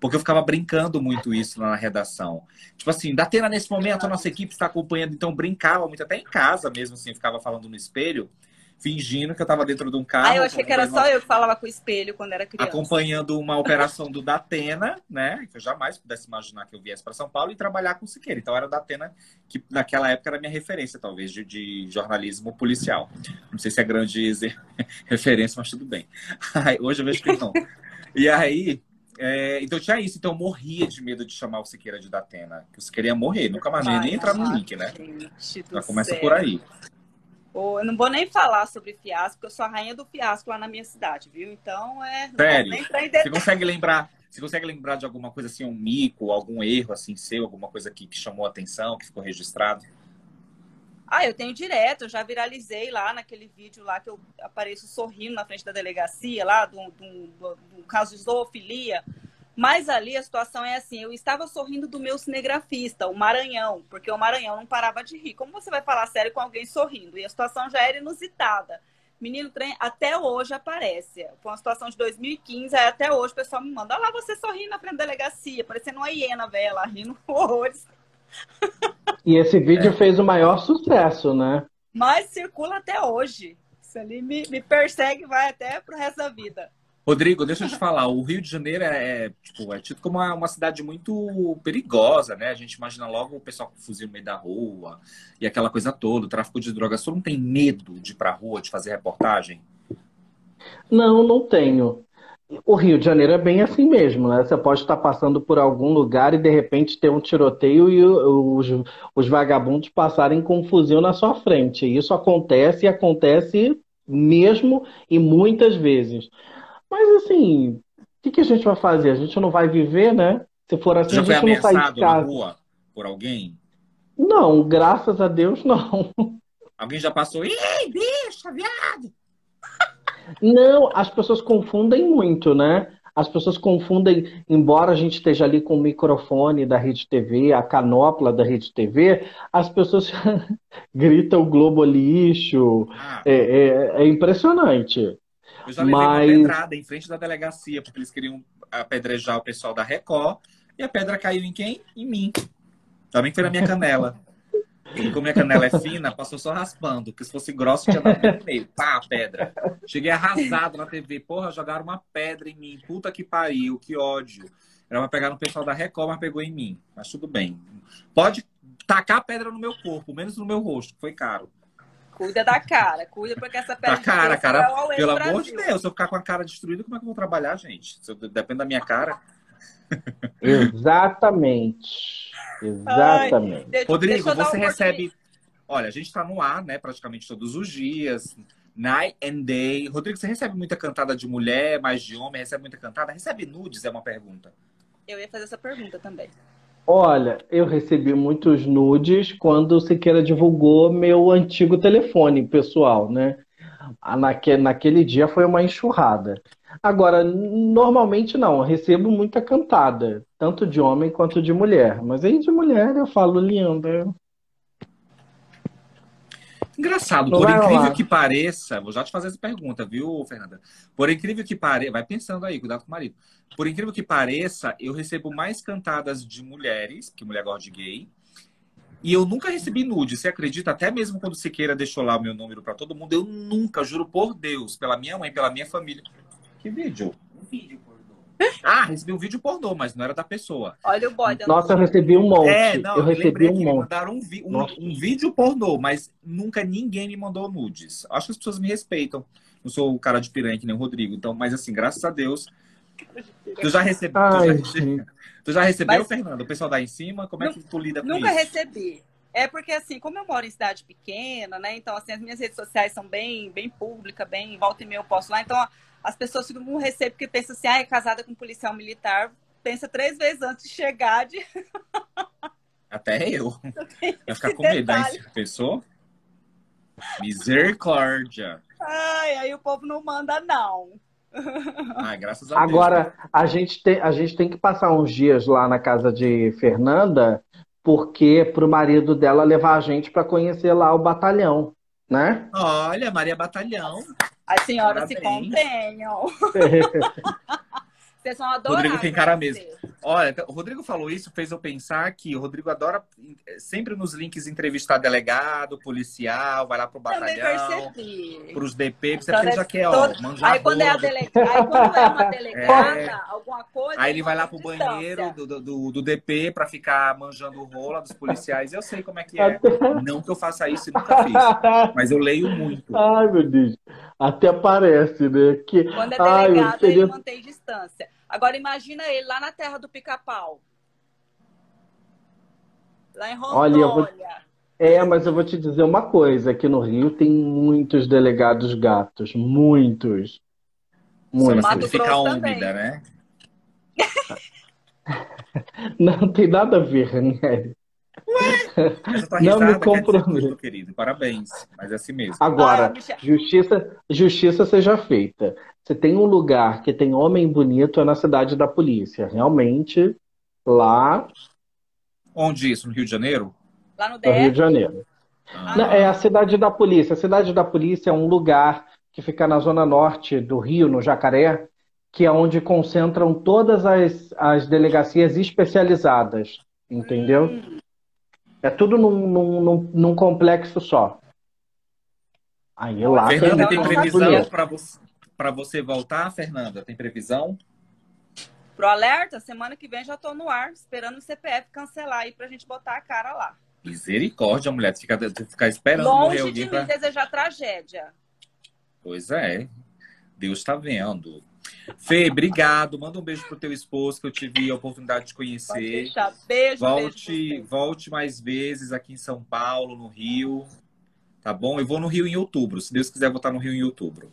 [SPEAKER 2] Porque eu ficava brincando muito isso lá na redação. Tipo assim, Datena, nesse momento, a nossa equipe está acompanhando, então brincava muito, até em casa mesmo, assim, ficava falando no espelho fingindo que eu estava dentro de um carro.
[SPEAKER 4] Ah, eu achei que era só eu que falava com o espelho quando era criança.
[SPEAKER 2] Acompanhando uma operação do Datena, né? Que eu jamais pudesse imaginar que eu viesse para São Paulo e trabalhar com o Siqueira. Então era o Datena que naquela época era minha referência, talvez, de, de jornalismo policial. Não sei se é grande referência, mas tudo bem. Hoje eu vejo que não. E aí, é, então tinha isso, então eu morria de medo de chamar o Siqueira de Datena. Que o Siqueira ia morrer, nunca mais nem entrar no link, né? Já começa céu. por aí.
[SPEAKER 4] Eu não vou nem falar sobre fiasco, porque eu sou a rainha do fiasco lá na minha cidade, viu? Então é.
[SPEAKER 2] Sério? Você consegue lembrar? Você consegue lembrar de alguma coisa assim, um mico, algum erro assim seu, alguma coisa que, que chamou a atenção, que ficou registrado?
[SPEAKER 4] Ah, eu tenho direto, eu já viralizei lá naquele vídeo lá que eu apareço sorrindo na frente da delegacia, lá do, do, do, do caso de zoofilia. Mas ali a situação é assim: eu estava sorrindo do meu cinegrafista, o Maranhão, porque o Maranhão não parava de rir. Como você vai falar sério com alguém sorrindo? E a situação já era inusitada. Menino trem até hoje aparece. Foi uma situação de 2015, aí até hoje o pessoal me manda: olha lá você sorrindo na frente da delegacia, parecendo uma hiena velha lá, rindo horrores.
[SPEAKER 1] E esse vídeo é. fez o maior sucesso, né?
[SPEAKER 4] Mas circula até hoje. Isso ali me, me persegue vai até pro resto da vida.
[SPEAKER 2] Rodrigo, deixa eu te falar, o Rio de Janeiro é, é, tipo, é tido como uma, uma, cidade muito perigosa, né? A gente imagina logo o pessoal com fuzil no meio da rua e aquela coisa toda, o tráfico de drogas. Você não tem medo de ir pra rua, de fazer reportagem?
[SPEAKER 1] Não, não tenho. O Rio de Janeiro é bem assim mesmo, né? Você pode estar passando por algum lugar e de repente ter um tiroteio e os, os vagabundos passarem com um fuzil na sua frente. Isso acontece e acontece mesmo e muitas vezes. Mas assim, o que, que, a gente vai fazer? A gente não vai viver, né? Se for assim, Já a gente não sai de casa.
[SPEAKER 2] Na rua por alguém?
[SPEAKER 1] Não, graças a Deus não.
[SPEAKER 2] Alguém já passou? Ih, bicha, viado!
[SPEAKER 1] Não, as pessoas confundem muito, né? As pessoas confundem, embora a gente esteja ali com o microfone da Rede TV, a canopla da Rede TV, as pessoas gritam Globo lixo. Ah. É, é, é impressionante.
[SPEAKER 2] Eu já levei Mas... uma pedrada em frente da delegacia, porque eles queriam apedrejar o pessoal da Record. E a pedra caiu em quem? Em mim. Também foi na minha canela. E como minha canela é fina, passou só raspando. Porque se fosse grosso, tinha dado no meio. Pá, a pedra. Cheguei arrasado na TV. Porra, jogaram uma pedra em mim. Puta que pariu, que ódio. Era pra pegar no pessoal da Record, mas pegou em mim. Mas tudo bem. Pode tacar pedra no meu corpo, menos no meu rosto, que foi caro.
[SPEAKER 4] Cuida da cara, cuida porque essa pele
[SPEAKER 2] Da cara, cara.
[SPEAKER 4] é
[SPEAKER 2] Pelo
[SPEAKER 4] do
[SPEAKER 2] amor de
[SPEAKER 4] Brasil.
[SPEAKER 2] Deus, se eu ficar com a cara destruída, como é que eu vou trabalhar, gente? Se eu, depende da minha cara.
[SPEAKER 1] Exatamente. Exatamente.
[SPEAKER 4] Deixa-
[SPEAKER 2] Rodrigo,
[SPEAKER 4] deixa
[SPEAKER 2] você
[SPEAKER 4] uma
[SPEAKER 2] recebe. Olha, a gente está no ar, né? Praticamente todos os dias. Night and day. Rodrigo, você recebe muita cantada de mulher, mais de homem? Recebe muita cantada? Recebe nudes? É uma pergunta.
[SPEAKER 4] Eu ia fazer essa pergunta também.
[SPEAKER 1] Olha, eu recebi muitos nudes quando o Siqueira divulgou meu antigo telefone pessoal, né? Ah, Naque, naquele dia foi uma enxurrada. Agora, normalmente não, eu recebo muita cantada, tanto de homem quanto de mulher. Mas aí de mulher eu falo linda.
[SPEAKER 2] Engraçado,
[SPEAKER 1] Não
[SPEAKER 2] por
[SPEAKER 1] vai
[SPEAKER 2] incrível
[SPEAKER 1] rolar.
[SPEAKER 2] que pareça, vou já te fazer essa pergunta, viu, Fernanda? Por incrível que pareça, vai pensando aí, cuidado com o marido. Por incrível que pareça, eu recebo mais cantadas de mulheres, que mulher gosta de gay, e eu nunca recebi nude. Você acredita? Até mesmo quando o Siqueira deixou lá o meu número pra todo mundo, eu nunca, juro por Deus, pela minha mãe, pela minha família. Que vídeo?
[SPEAKER 5] Um vídeo.
[SPEAKER 2] Ah, recebi um vídeo pornô, mas não era da pessoa.
[SPEAKER 4] Olha o boy
[SPEAKER 1] Nossa, eu recebi um monte.
[SPEAKER 2] É, não,
[SPEAKER 1] Eu recebi um
[SPEAKER 2] que me
[SPEAKER 1] monte.
[SPEAKER 2] mandaram um, vi- um- um vídeo pornô, mas nunca ninguém me mandou nudes. Acho que as pessoas me respeitam. Não sou o cara de piranha que nem o Rodrigo. Então, mas assim, graças a Deus. Tu já, recebe, tu já,
[SPEAKER 1] Ai,
[SPEAKER 2] rece-
[SPEAKER 1] gente.
[SPEAKER 2] tu já recebeu,
[SPEAKER 4] Mas-
[SPEAKER 2] Fernando? O pessoal dá em cima? Como é que tu lida com
[SPEAKER 4] Nunca
[SPEAKER 2] isso?
[SPEAKER 4] recebi. É porque, assim, como eu moro em cidade pequena, né? Então, assim, as minhas redes sociais são bem, bem públicas, bem volta e meia eu posto lá. Então, as pessoas ficam com receio porque pensam assim, ah, é casada com um policial militar. Pensa três vezes antes de chegar de
[SPEAKER 2] Até eu. Vai ficar com medo da pessoa? Misericórdia.
[SPEAKER 4] Ai, aí o povo não manda, não.
[SPEAKER 2] Ai, graças a Deus.
[SPEAKER 1] Agora, a gente tem, a gente tem que passar uns dias lá na casa de Fernanda, porque pro marido dela levar a gente para conhecer lá o batalhão, né?
[SPEAKER 2] Olha, Maria Batalhão.
[SPEAKER 4] As senhoras se
[SPEAKER 2] Parabéns.
[SPEAKER 4] contenham. Vocês vão adorar.
[SPEAKER 2] Rodrigo tem cara mesmo. Olha, o Rodrigo falou isso, fez eu pensar que o Rodrigo adora eh, sempre nos links entrevistar delegado, policial, vai lá pro batalhão,
[SPEAKER 4] percebi.
[SPEAKER 2] pros DP, você
[SPEAKER 4] Então,
[SPEAKER 2] ele já
[SPEAKER 4] é
[SPEAKER 2] quer, ó,
[SPEAKER 4] todo-
[SPEAKER 2] manjar
[SPEAKER 4] Aí quando, é a delega... aí quando é uma delegada,
[SPEAKER 2] É.
[SPEAKER 4] alguma coisa.
[SPEAKER 2] Aí ele vai lá pro
[SPEAKER 4] distância.
[SPEAKER 2] banheiro do, do, do DP pra ficar manjando rola dos policiais. Eu sei como é que é. Não que eu faça isso e nunca fiz, mas eu leio muito.
[SPEAKER 1] Ai, meu Deus. Até parece, né? Que...
[SPEAKER 4] Quando é
[SPEAKER 1] Ai,
[SPEAKER 4] delegado,
[SPEAKER 1] queria-
[SPEAKER 4] ele mantém distância. Agora imagina ele lá na terra do pica-pau. Lá em
[SPEAKER 1] Olha, eu vou-
[SPEAKER 4] Rondônia.
[SPEAKER 1] É, mas eu vou te dizer uma coisa, aqui no Rio tem muitos delegados gatos, muitos. Muitos.
[SPEAKER 4] Mato
[SPEAKER 2] sempre fica úmida,
[SPEAKER 4] também.
[SPEAKER 2] né?
[SPEAKER 1] Não tem nada a ver, né?
[SPEAKER 2] Tua
[SPEAKER 1] Não me comprometo.
[SPEAKER 2] querido. Parabéns. Mas é assim mesmo.
[SPEAKER 1] Agora,
[SPEAKER 4] Ah,
[SPEAKER 1] justiça, justiça seja feita. Se tem um lugar que tem homem bonito é na cidade da polícia. Realmente, lá
[SPEAKER 2] Onde isso? No Rio de Janeiro?
[SPEAKER 4] Lá no
[SPEAKER 1] no Rio
[SPEAKER 4] DF.
[SPEAKER 1] de Janeiro.
[SPEAKER 2] Ah,
[SPEAKER 1] Não, É a cidade da polícia. A cidade da polícia é um lugar que fica na zona norte do Rio, no Jacaré, que é onde concentram todas as, as delegacias especializadas, entendeu?
[SPEAKER 4] Hum,
[SPEAKER 1] É tudo num, num, num, num complexo só. Aí lá tem
[SPEAKER 2] Fernanda,
[SPEAKER 4] eu
[SPEAKER 2] tem previsão para você, pra você voltar, Fernanda? Tem previsão?
[SPEAKER 4] pro alerta, semana que vem já tô no ar, esperando o CPF cancelar aí pra gente botar a cara lá.
[SPEAKER 2] Misericórdia, mulher. Tu fica, tu fica esperando
[SPEAKER 4] Longe de mim
[SPEAKER 2] pra...
[SPEAKER 4] desejar tragédia.
[SPEAKER 2] Pois é. Deus tá vendo. Fê, obrigado. Manda um beijo pro teu esposo, que eu tive a oportunidade de conhecer.
[SPEAKER 4] Beijo,
[SPEAKER 2] Volte,
[SPEAKER 4] beijo.
[SPEAKER 2] volte mais vezes aqui em São Paulo, no Rio. Tá bom? Eu vou no Rio em outubro. Se Deus quiser, estar no Rio em outubro.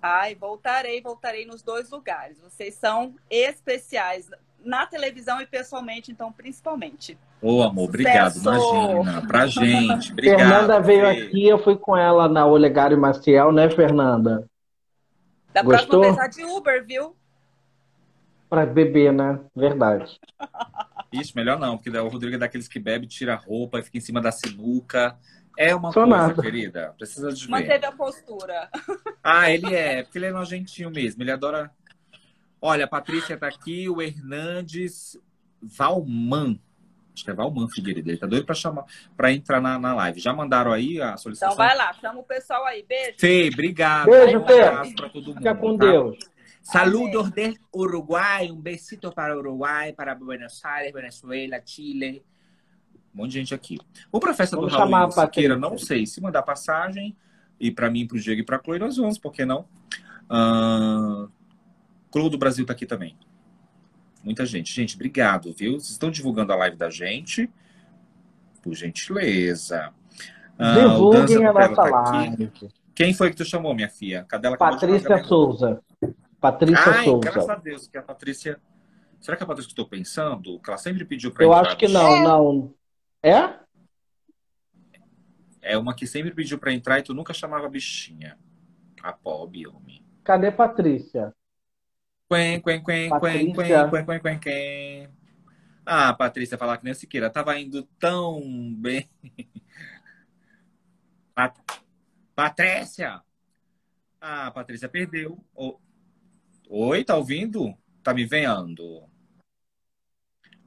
[SPEAKER 4] Ai, voltarei, voltarei nos dois lugares. Vocês são especiais na televisão e pessoalmente, então, principalmente.
[SPEAKER 2] Ô, amor, obrigado.
[SPEAKER 4] Sucesso!
[SPEAKER 2] Imagina. Pra gente. Obrigado.
[SPEAKER 1] Fernanda veio
[SPEAKER 2] Fê.
[SPEAKER 1] aqui, eu fui com ela na Olegário Maciel, né, Fernanda?
[SPEAKER 4] Da
[SPEAKER 1] Gostou?
[SPEAKER 4] próxima vez de Uber, viu?
[SPEAKER 1] Pra beber, né? Verdade.
[SPEAKER 2] Ixi, melhor não, porque o Rodrigo é daqueles que bebe, tira a roupa e fica em cima da sinuca. É uma
[SPEAKER 1] Sou
[SPEAKER 2] coisa,
[SPEAKER 1] nada.
[SPEAKER 2] querida. Precisa de ver.
[SPEAKER 4] Manteve a postura.
[SPEAKER 2] Ah, ele é, porque ele é nojentinho mesmo. Ele adora. Olha, a Patrícia tá aqui, o Hernandes Valman. Acho que é Valman Figueiredo. Ele tá doido pra chamar, para entrar na, na live. Já mandaram aí a solicitação?
[SPEAKER 4] Então vai lá, chama o pessoal aí. Beijo.
[SPEAKER 2] Fê, obrigado.
[SPEAKER 1] Beijo,
[SPEAKER 2] um
[SPEAKER 1] Fê.
[SPEAKER 2] abraço pra todo mundo.
[SPEAKER 1] Fica com
[SPEAKER 2] tá?
[SPEAKER 1] Deus.
[SPEAKER 2] Saludos del Uruguai, um besito para o Uruguai, para Buenos Aires, Venezuela, Chile. Um monte de gente aqui. Vou para a festa
[SPEAKER 1] Vamos
[SPEAKER 2] do
[SPEAKER 1] chamar
[SPEAKER 2] Raul. Siqueira, não sei. Se mandar passagem, e para mim, para o Diego e para a Chloe, nós vamos, por que não? Uh... Clô do Brasil tá aqui também. Muita gente. Gente, obrigado, viu? Vocês estão divulgando a live da gente. Por gentileza. Ah,
[SPEAKER 1] Divulguem a nossa
[SPEAKER 2] tá
[SPEAKER 1] live.
[SPEAKER 2] Quem foi que tu chamou, minha filha? Cadê ela?
[SPEAKER 1] Patrícia Souza. Patrícia
[SPEAKER 2] Ai, graças
[SPEAKER 1] Souza.
[SPEAKER 2] a Deus, que a Patrícia. Será que é a Patrícia que eu tô pensando? Que ela sempre pediu pra
[SPEAKER 1] Eu acho que não, não. É?
[SPEAKER 2] É uma que sempre pediu pra entrar e tu nunca chamava a bichinha. A pobre homem.
[SPEAKER 1] Cadê Patrícia?
[SPEAKER 2] Quen, quen, quen, quen, quen, quen, quen, quen, quen. Ah, Patrícia, falar que nem Siqueira. Tava indo tão bem. Pat... Patrícia! Ah, Patrícia perdeu. Ô, Oi, tá ouvindo? Tá me vendo?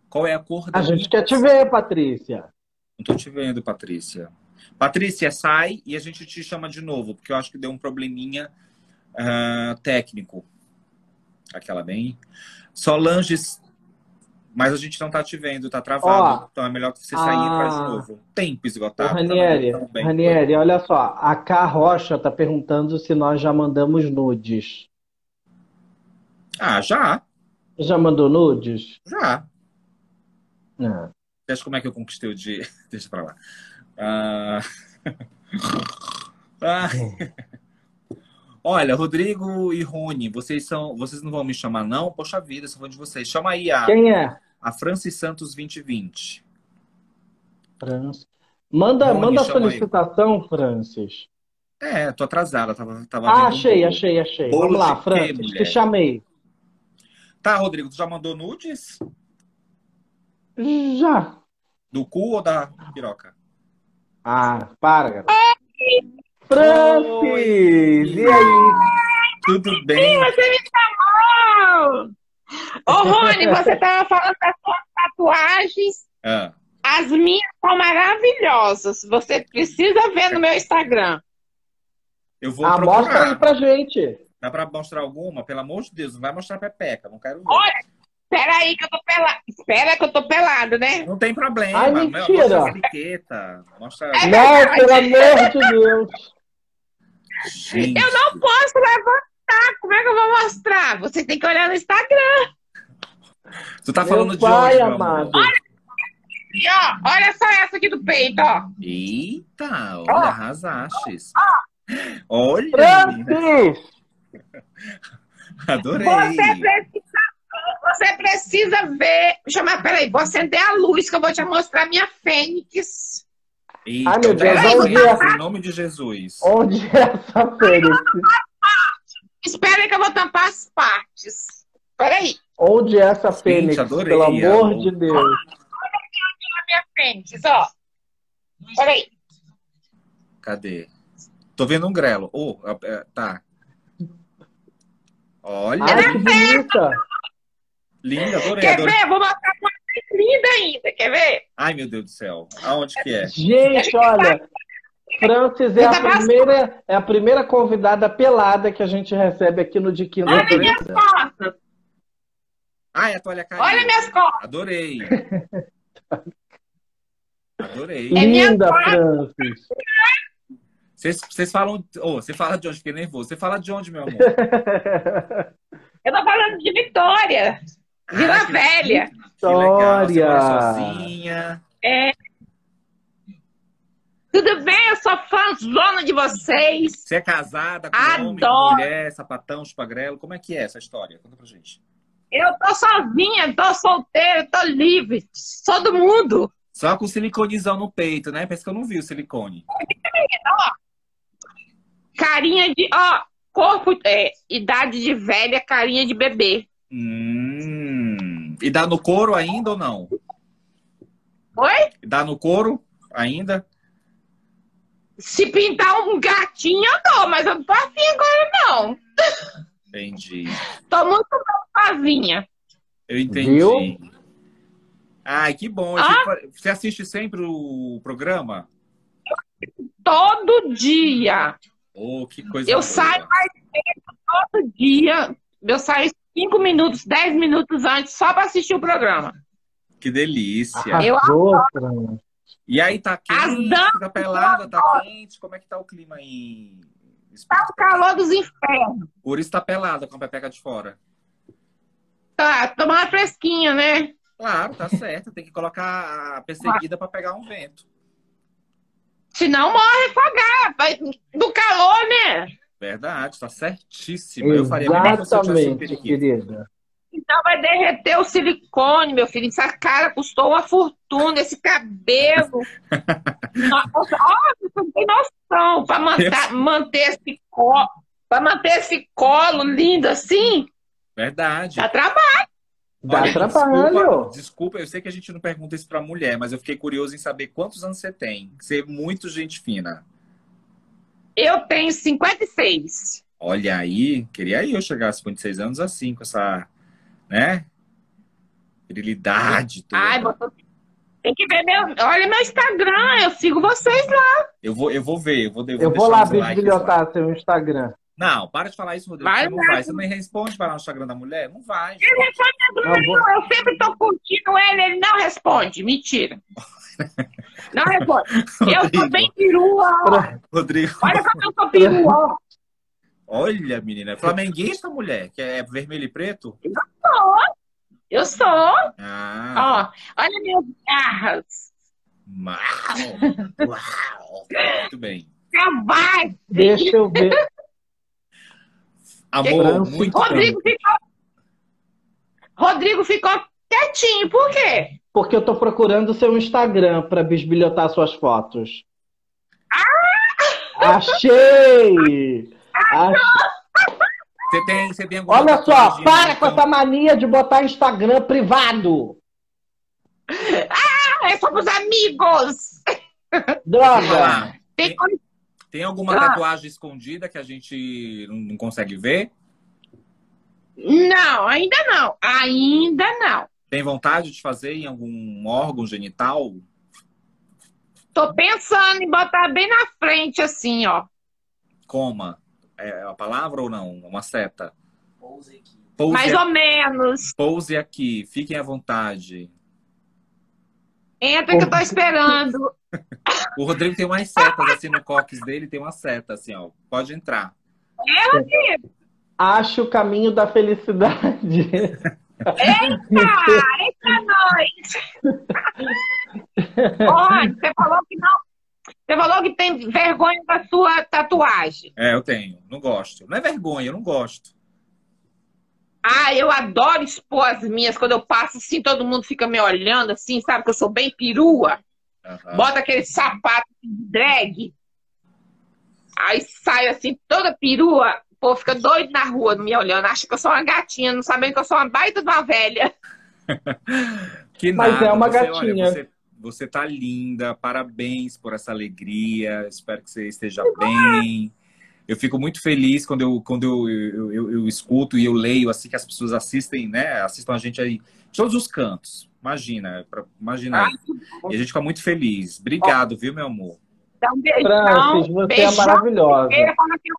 [SPEAKER 2] Qual é a cor da
[SPEAKER 1] A gente quer te ver, Patrícia.
[SPEAKER 2] Não tô te vendo, Patrícia. Patrícia, sai e a gente te chama de novo, porque eu acho que deu um probleminha ah, técnico. Aquela bem. Solange, mas a gente não tá te vendo, tá travado.
[SPEAKER 1] Ó,
[SPEAKER 2] então é melhor que você sair e entrar de
[SPEAKER 1] a-
[SPEAKER 2] novo. Tempo esgotado.
[SPEAKER 1] Ranieri,
[SPEAKER 2] Tá.
[SPEAKER 1] Ranieri, olha só. A K Rocha tá perguntando se nós já mandamos nudes.
[SPEAKER 2] Ah, já,
[SPEAKER 1] Já mandou nudes?
[SPEAKER 2] já.
[SPEAKER 1] Não.
[SPEAKER 2] Você acha como é que eu conquistei o dia? Deixa pra lá. Ah... Ah. Olha, Rodrigo e Rony, vocês são, vocês não vão me chamar não? Poxa vida, sou fã de vocês. Chama aí a,
[SPEAKER 1] Quem é?
[SPEAKER 2] a Francis Santos 2020.
[SPEAKER 1] Francis. Manda,
[SPEAKER 2] Rony,
[SPEAKER 1] manda a
[SPEAKER 2] chama aí.
[SPEAKER 1] solicitação, Francis.
[SPEAKER 2] É, tô atrasada, tava, tava
[SPEAKER 1] Ah,
[SPEAKER 2] vendo um
[SPEAKER 1] achei, achei, achei.
[SPEAKER 2] Bolo
[SPEAKER 1] Vamos lá, Francis,
[SPEAKER 2] mulher?
[SPEAKER 1] te chamei.
[SPEAKER 2] Tá, Rodrigo, tu já mandou nudes?
[SPEAKER 1] Já.
[SPEAKER 2] Do cu ou da piroca?
[SPEAKER 1] Ah, para, garoto. Francis! E aí?
[SPEAKER 2] Tudo bem?
[SPEAKER 5] Você me chamou! Ô, Rony, você tava falando das suas tatuagens.
[SPEAKER 2] Ah,
[SPEAKER 5] As minhas são maravilhosas. Você precisa ver no meu Instagram.
[SPEAKER 2] eu vou
[SPEAKER 1] Ah, mostra aí pra gente.
[SPEAKER 2] Dá pra mostrar alguma? Pelo amor de Deus, não vai mostrar pepeca, não quero ver.
[SPEAKER 5] Olha, espera aí que eu tô pelado. Espera que eu tô pelado, né?
[SPEAKER 2] Não tem problema.
[SPEAKER 1] Ai, mentira.
[SPEAKER 2] Mostra as etiquetas. Mostra.
[SPEAKER 5] É
[SPEAKER 1] Não, pelo amor de Deus.
[SPEAKER 2] Gente.
[SPEAKER 5] Eu não posso levantar. Como é que eu vou mostrar? Você tem que olhar no Instagram.
[SPEAKER 2] Tu tá falando
[SPEAKER 1] Meu
[SPEAKER 2] de
[SPEAKER 1] pai
[SPEAKER 2] onde,
[SPEAKER 1] amado.
[SPEAKER 5] ó, olha só essa aqui do peito, ó.
[SPEAKER 2] Eita, olha, arrasastes. Olha,
[SPEAKER 1] Francis!
[SPEAKER 2] adorei.
[SPEAKER 5] Você precisa, você precisa ver. Chama, peraí, vou acender a luz que eu vou te mostrar minha fênix.
[SPEAKER 2] Eita,
[SPEAKER 1] Ai, meu
[SPEAKER 2] é
[SPEAKER 1] Deus,
[SPEAKER 2] essa
[SPEAKER 1] onde é?
[SPEAKER 2] Em nome de Jesus.
[SPEAKER 1] Onde é essa Fênix?
[SPEAKER 5] Espera aí que eu vou tampar as partes. Peraí,
[SPEAKER 1] Onde é essa Fênix?
[SPEAKER 2] adorei,
[SPEAKER 1] Pelo amor
[SPEAKER 2] amor.
[SPEAKER 1] de Deus.
[SPEAKER 5] a minha fênix, ó. Peraí.
[SPEAKER 2] Cadê? Tô vendo um grelo. Oh, é, tá. Olha,
[SPEAKER 1] Ai, que bonita.
[SPEAKER 2] linda, adorei,
[SPEAKER 5] Quer
[SPEAKER 2] adorei.
[SPEAKER 5] ver? Vou mostrar mais linda ainda. Quer ver?
[SPEAKER 2] Ai, meu Deus do céu. Aonde que é?
[SPEAKER 1] Gente, olha. Francis é a primeira, é a primeira convidada pelada que a gente recebe aqui no De Quinta.
[SPEAKER 5] Olha minhas costas.
[SPEAKER 2] Ai, a toalha caiu.
[SPEAKER 5] Olha minhas costas.
[SPEAKER 2] Adorei. Adorei.
[SPEAKER 5] É
[SPEAKER 1] Linda. Francis.
[SPEAKER 2] Vocês vocês falam. Oh, você fala de onde? Fiquei nervoso. Você fala de onde, meu amor?
[SPEAKER 5] Eu tô falando de Vitória. Vila
[SPEAKER 2] Ah, que-
[SPEAKER 5] Velha.
[SPEAKER 2] Que legal. Você mora
[SPEAKER 1] História.
[SPEAKER 2] sozinha.
[SPEAKER 5] É. Tudo bem? Eu sou fãzona de vocês.
[SPEAKER 2] Você é casada com
[SPEAKER 5] Adoro.
[SPEAKER 2] homem, com mulher, sapatão, chupagrelo. Como é que é essa história? Conta pra gente.
[SPEAKER 5] Eu tô sozinha, tô solteira, tô livre. Sou do mundo.
[SPEAKER 2] Só com siliconezão no peito, né? Parece que eu não vi o silicone.
[SPEAKER 5] Carinha de. Ó, corpo. É, idade de velha, carinha de bebê.
[SPEAKER 2] Hum. E dá no couro ainda ou não?
[SPEAKER 5] Oi?
[SPEAKER 2] Dá no couro ainda?
[SPEAKER 5] Se pintar um gatinho, eu dou, mas eu não tô afim agora, não.
[SPEAKER 2] Entendi.
[SPEAKER 5] Tô muito sozinha.
[SPEAKER 2] Eu entendi.
[SPEAKER 1] Viu?
[SPEAKER 2] Ai, que bom.
[SPEAKER 5] Ah?
[SPEAKER 2] Você assiste sempre o programa?
[SPEAKER 5] Todo dia.
[SPEAKER 2] Oh, que coisa
[SPEAKER 5] Eu
[SPEAKER 2] boa.
[SPEAKER 5] saio mais cedo todo dia. eu saio cinco minutos, dez minutos antes só para assistir o programa.
[SPEAKER 2] Que delícia.
[SPEAKER 1] Arrasou, Fran.
[SPEAKER 2] E aí, tá
[SPEAKER 5] As
[SPEAKER 2] quente, tá pelada, tá quente. Como é que tá o clima aí?
[SPEAKER 5] Tá o calor dos infernos.
[SPEAKER 2] Por isso tá pelada com a pepeca de fora.
[SPEAKER 5] Tá, tomar uma fresquinha, né?
[SPEAKER 2] Claro, tá certo. Tem que colocar a perseguida pra pegar um vento.
[SPEAKER 5] Senão morre afogada. vai- Do calor, né?
[SPEAKER 2] Verdade, tá certíssimo. Eu faria coisa se eu tivesse um
[SPEAKER 1] Exatamente,
[SPEAKER 2] periquito.
[SPEAKER 1] querida.
[SPEAKER 5] Então vai derreter o silicone, meu filho. Essa cara custou uma fortuna, esse cabelo. Nossa, ó, você não tem noção. Para manter, manter esse colo, para manter esse colo lindo assim,
[SPEAKER 2] Verdade.
[SPEAKER 5] dá trabalho.
[SPEAKER 1] Dá
[SPEAKER 2] Olha,
[SPEAKER 1] trabalho.
[SPEAKER 2] Desculpa, desculpa, eu sei que a gente não pergunta isso pra mulher, mas eu fiquei curioso em saber quantos anos você tem. Você é muito gente fina.
[SPEAKER 5] Eu tenho 56.
[SPEAKER 2] Olha aí, queria eu chegar a 56 anos assim, com essa, né? Virilidade toda.
[SPEAKER 5] Ai, você tem que ver meu. Olha meu Instagram, eu sigo vocês lá.
[SPEAKER 2] Eu vou, eu vou ver, eu vou, eu
[SPEAKER 1] Eu
[SPEAKER 2] vou
[SPEAKER 1] vou lá bisbilhotar seu Instagram.
[SPEAKER 2] Não, para de falar isso, Rodrigo.
[SPEAKER 5] Vai
[SPEAKER 2] você não vai. Você não responde para lá no Instagram da mulher? Não vai.
[SPEAKER 1] Não, vou-
[SPEAKER 5] Eu sempre tô curtindo ele, ele não responde. Mentira. Não responde. Eu sou bem perua. ó.
[SPEAKER 2] Rodrigo.
[SPEAKER 5] Olha como eu sou perua. ó.
[SPEAKER 2] Olha, menina. É flamenguista, mulher? Que é vermelho e preto?
[SPEAKER 5] Eu sou.
[SPEAKER 2] Ah,
[SPEAKER 5] Ó, olha minhas garras.
[SPEAKER 2] uau. Uau. Muito bem.
[SPEAKER 5] Cavalo.
[SPEAKER 1] Deixa eu ver.
[SPEAKER 2] Amor, muito
[SPEAKER 5] Rodrigo ficou. Rodrigo ficou quietinho. Por quê?
[SPEAKER 1] Porque eu tô procurando o seu Instagram para bisbilhotar suas fotos. Achei! Achei!
[SPEAKER 2] Você tem, você tem alguma
[SPEAKER 1] Olha só,
[SPEAKER 2] tatuagem
[SPEAKER 1] para
[SPEAKER 2] no
[SPEAKER 1] com essa mania de botar Instagram privado.
[SPEAKER 5] Ah, é só pros amigos.
[SPEAKER 2] Vamos
[SPEAKER 1] Droga!
[SPEAKER 2] lá.
[SPEAKER 5] Tem.
[SPEAKER 2] Tem alguma
[SPEAKER 5] Ah.
[SPEAKER 2] tatuagem escondida que a gente não consegue ver?
[SPEAKER 5] Não, ainda não. Ainda não.
[SPEAKER 2] Tem vontade de fazer em algum órgão genital?
[SPEAKER 5] Tô pensando em botar bem na frente, assim, ó.
[SPEAKER 2] Coma. É a palavra ou não? Uma seta.
[SPEAKER 6] Pouse aqui.
[SPEAKER 2] Pose,
[SPEAKER 5] Mais ou menos.
[SPEAKER 2] pose aqui. Fiquem à vontade.
[SPEAKER 5] Entra que eu tô esperando.
[SPEAKER 2] O Rodrigo tem umas setas assim no cox dele, tem uma seta assim, ó. Pode entrar.
[SPEAKER 1] Acho o caminho da felicidade.
[SPEAKER 5] Eita, nós! Olha, você falou que não. Você falou que tem vergonha da sua tatuagem.
[SPEAKER 2] É, eu tenho. Não gosto. Não é vergonha, eu não gosto.
[SPEAKER 5] Ah, eu adoro expor as minhas. Quando eu passo assim, todo mundo fica me olhando assim, sabe? Que eu sou bem perua.
[SPEAKER 2] Aham.
[SPEAKER 5] Bota aquele sapato de drag. Aí saio assim, toda perua. Povo fica doido na rua me olhando. Acha que eu sou uma gatinha, não sabendo que eu sou uma baita de uma velha.
[SPEAKER 2] Que
[SPEAKER 1] Mas
[SPEAKER 2] nada.
[SPEAKER 1] é uma
[SPEAKER 2] você,
[SPEAKER 1] gatinha.
[SPEAKER 2] Olha, você, você tá linda, parabéns por essa alegria. Espero que você esteja bem. Eu fico muito feliz quando eu, quando eu, eu, eu- eu escuto e eu leio assim que as pessoas assistem, né? Assistam a gente aí de todos os cantos. Imagina, pra- imagina. E a gente fica muito feliz. Obrigado, viu, meu amor?
[SPEAKER 5] Dá um beijão.
[SPEAKER 1] Francis, você é
[SPEAKER 5] beijão.
[SPEAKER 1] maravilhosa.
[SPEAKER 5] Eu falo que eu-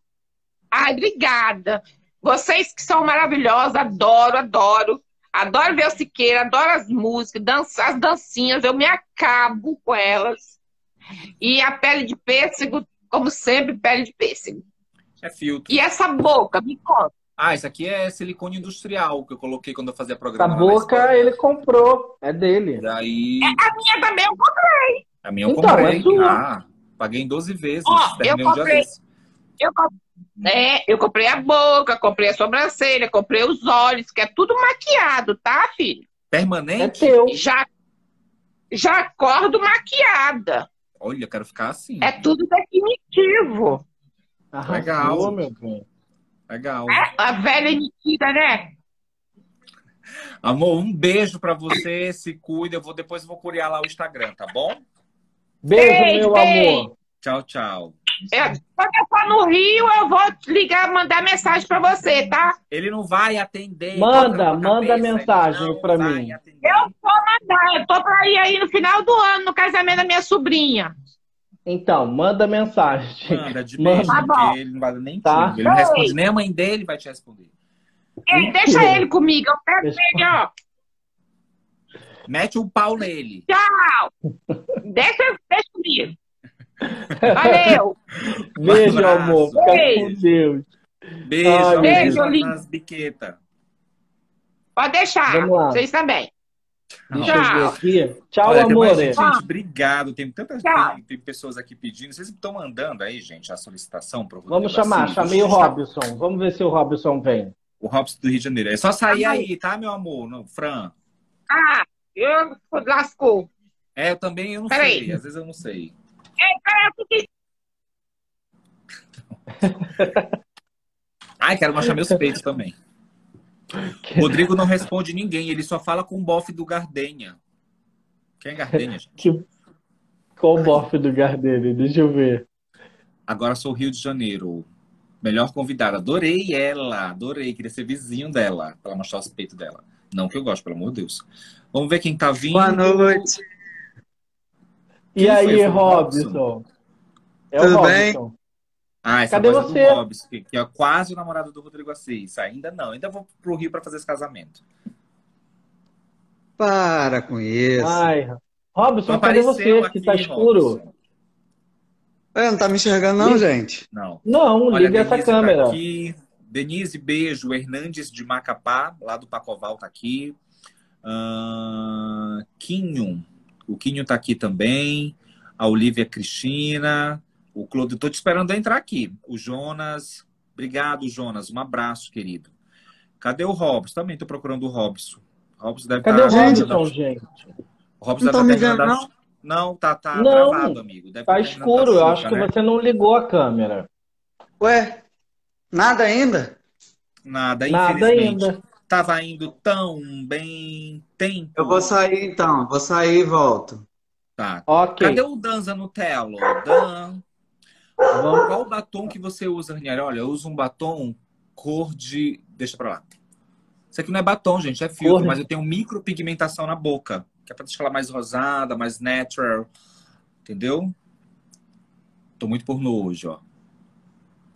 [SPEAKER 5] Ai, obrigada. Vocês que são maravilhosos, adoro, adoro. Adoro ver o Siqueira, adoro as músicas, dança- as dancinhas, eu me acabo com elas. E a pele de pêssego, como sempre, pele de pêssego.
[SPEAKER 2] É filtro.
[SPEAKER 5] E essa boca, me conta.
[SPEAKER 2] Ah, isso aqui é silicone industrial que eu coloquei quando eu fazia
[SPEAKER 1] Essa
[SPEAKER 2] programa. na
[SPEAKER 1] boca ele comprou. É dele.
[SPEAKER 2] Daí,
[SPEAKER 5] A minha também eu comprei.
[SPEAKER 2] a minha eu
[SPEAKER 1] Então,
[SPEAKER 2] comprei.
[SPEAKER 1] é.
[SPEAKER 2] Ah, paguei em 12 vezes.
[SPEAKER 5] Ó, eu
[SPEAKER 2] um dia
[SPEAKER 5] comprei.
[SPEAKER 2] desse.
[SPEAKER 5] Eu, com- é, eu comprei a boca, comprei a sobrancelha, comprei os olhos, que é tudo maquiado, tá, filho?
[SPEAKER 1] É
[SPEAKER 2] Permanente?
[SPEAKER 1] teu.
[SPEAKER 5] Já, já acordo maquiada.
[SPEAKER 2] Olha, eu quero ficar assim.
[SPEAKER 5] É tudo definitivo.
[SPEAKER 1] Arrasou,
[SPEAKER 2] Legal.
[SPEAKER 1] meu bem.
[SPEAKER 2] Legal.
[SPEAKER 5] É, a velha emitida, né?
[SPEAKER 2] Amor, um beijo pra você. Se cuida. Eu vou, depois eu vou curiar lá o Instagram, tá bom?
[SPEAKER 1] Beijo,
[SPEAKER 5] Beijo,
[SPEAKER 1] meu
[SPEAKER 5] beijo.
[SPEAKER 1] amor.
[SPEAKER 2] Tchau, tchau.
[SPEAKER 5] É, quando eu for no Rio, eu vou ligar, mandar mensagem pra você, tá?
[SPEAKER 2] Ele não vai atender.
[SPEAKER 1] Manda, manda
[SPEAKER 2] cabeça,
[SPEAKER 1] mensagem
[SPEAKER 2] vai
[SPEAKER 1] mim.
[SPEAKER 2] atender.
[SPEAKER 5] Eu vou mandar, eu tô pra ir aí no final do ano, no casamento da minha sobrinha.
[SPEAKER 1] Então, manda mensagem.
[SPEAKER 2] Manda de
[SPEAKER 1] Manda.
[SPEAKER 2] beijo,
[SPEAKER 5] Tá
[SPEAKER 2] ele não vai nem
[SPEAKER 1] Tá.
[SPEAKER 2] Ele não responde nem a mãe dele vai te responder.
[SPEAKER 5] Ei, deixa ele comigo, eu pego
[SPEAKER 1] Deixa-
[SPEAKER 5] ele, ó.
[SPEAKER 2] Mete um pau nele.
[SPEAKER 5] Deixa, deixa comigo. Valeu.
[SPEAKER 1] Beijo,
[SPEAKER 2] abraço.
[SPEAKER 1] amor. Fica
[SPEAKER 5] Beijo.
[SPEAKER 1] com Deus.
[SPEAKER 2] Beijo,
[SPEAKER 1] Ai,
[SPEAKER 2] um
[SPEAKER 5] beijo, lindo.
[SPEAKER 2] nas biquetas.
[SPEAKER 5] Pode deixar. Vocês também.
[SPEAKER 1] Deixa eu ver
[SPEAKER 5] Tchau.
[SPEAKER 1] aqui. Tchau,
[SPEAKER 2] Olha,
[SPEAKER 1] amor.
[SPEAKER 2] gente, gente, obrigado. Tem tanta
[SPEAKER 5] Tchau.
[SPEAKER 2] tem, tem pessoas aqui pedindo. Vocês estão mandando aí, gente, a solicitação para
[SPEAKER 1] Vamos chamar. Chamei o Robson. Vamos ver se o Robson vem.
[SPEAKER 2] O Robson do Rio de Janeiro. É só sair
[SPEAKER 5] Ah,
[SPEAKER 2] aí, tá, meu amor? Não, Fran.
[SPEAKER 5] Ah, eu lascou.
[SPEAKER 2] É, eu também eu não
[SPEAKER 5] Peraí.
[SPEAKER 2] sei. Às vezes eu não sei. Ai, quero mostrar meus peitos também. Rodrigo não responde ninguém, ele só fala com o bofe do Gardenha. Quem é Gardenha, gente?
[SPEAKER 1] Que... Qual o bofe do Gardene? Deixa eu ver.
[SPEAKER 2] Agora sou Rio de Janeiro. Melhor convidada. Adorei ela, adorei. Queria ser vizinho dela, pra ela mostrar os peitos dela. Não que eu gosto, pelo amor de Deus. Vamos ver quem tá vindo.
[SPEAKER 6] Boa noite.
[SPEAKER 1] E
[SPEAKER 2] Quem
[SPEAKER 1] aí,
[SPEAKER 2] foi? Foi o
[SPEAKER 1] Robson? É
[SPEAKER 6] Tudo
[SPEAKER 1] o
[SPEAKER 6] bem?
[SPEAKER 1] Robson.
[SPEAKER 2] Ah, essa
[SPEAKER 1] Cadê
[SPEAKER 2] é
[SPEAKER 1] você?
[SPEAKER 2] do Robson, que que é quase o namorado do Rodrigo Assis. Ainda não, ainda vou pro Rio pra fazer esse casamento.
[SPEAKER 6] Para com isso.
[SPEAKER 1] Ai, Robson,
[SPEAKER 2] Não
[SPEAKER 1] cadê você? que tá
[SPEAKER 2] aqui,
[SPEAKER 1] escuro.
[SPEAKER 2] Robson.
[SPEAKER 6] É, não tá me enxergando não, gente?
[SPEAKER 2] Não.
[SPEAKER 1] Não,
[SPEAKER 2] Olha,
[SPEAKER 1] liga essa
[SPEAKER 2] tá
[SPEAKER 1] câmera.
[SPEAKER 2] aqui. Denise, beijo. Hernandes de Macapá, lá do Pacoval, tá aqui. Ahn, Quinho. O Quinho tá aqui também. A Olivia Cristina. O Claudio. Tô te esperando entrar aqui. O Jonas. Obrigado, Jonas. Um abraço, querido. Cadê o Robson? Também tô procurando o Robson. O Robson deve
[SPEAKER 1] Cadê o
[SPEAKER 2] estar.
[SPEAKER 1] Robson, gente?
[SPEAKER 2] O Robson
[SPEAKER 6] Não
[SPEAKER 2] deve
[SPEAKER 6] tô me
[SPEAKER 2] estar
[SPEAKER 6] vendo,
[SPEAKER 2] terminando a- Não, tá, tá
[SPEAKER 1] Não,
[SPEAKER 2] travado, amigo. Deve
[SPEAKER 1] Tá escuro. Eu acho que
[SPEAKER 2] né?
[SPEAKER 1] você não ligou a câmera.
[SPEAKER 6] Ué, nada ainda?
[SPEAKER 2] Nada,
[SPEAKER 1] Nada
[SPEAKER 2] infelizmente.
[SPEAKER 1] ainda.
[SPEAKER 2] Tava indo tão bem tempo.
[SPEAKER 6] Eu vou sair então, vou sair e volto.
[SPEAKER 2] Tá.
[SPEAKER 1] Ok.
[SPEAKER 2] Cadê o Danza Nutella? Dan. Qual o batom que você usa, Ranieri? Olha, eu uso um batom cor de. Deixa pra lá. Isso aqui não é batom, gente, é filtro,
[SPEAKER 1] Cor.
[SPEAKER 2] mas eu tenho micropigmentação na boca. Que é pra deixar ela mais rosada, mais natural. Entendeu? Tô muito porno hoje, ó.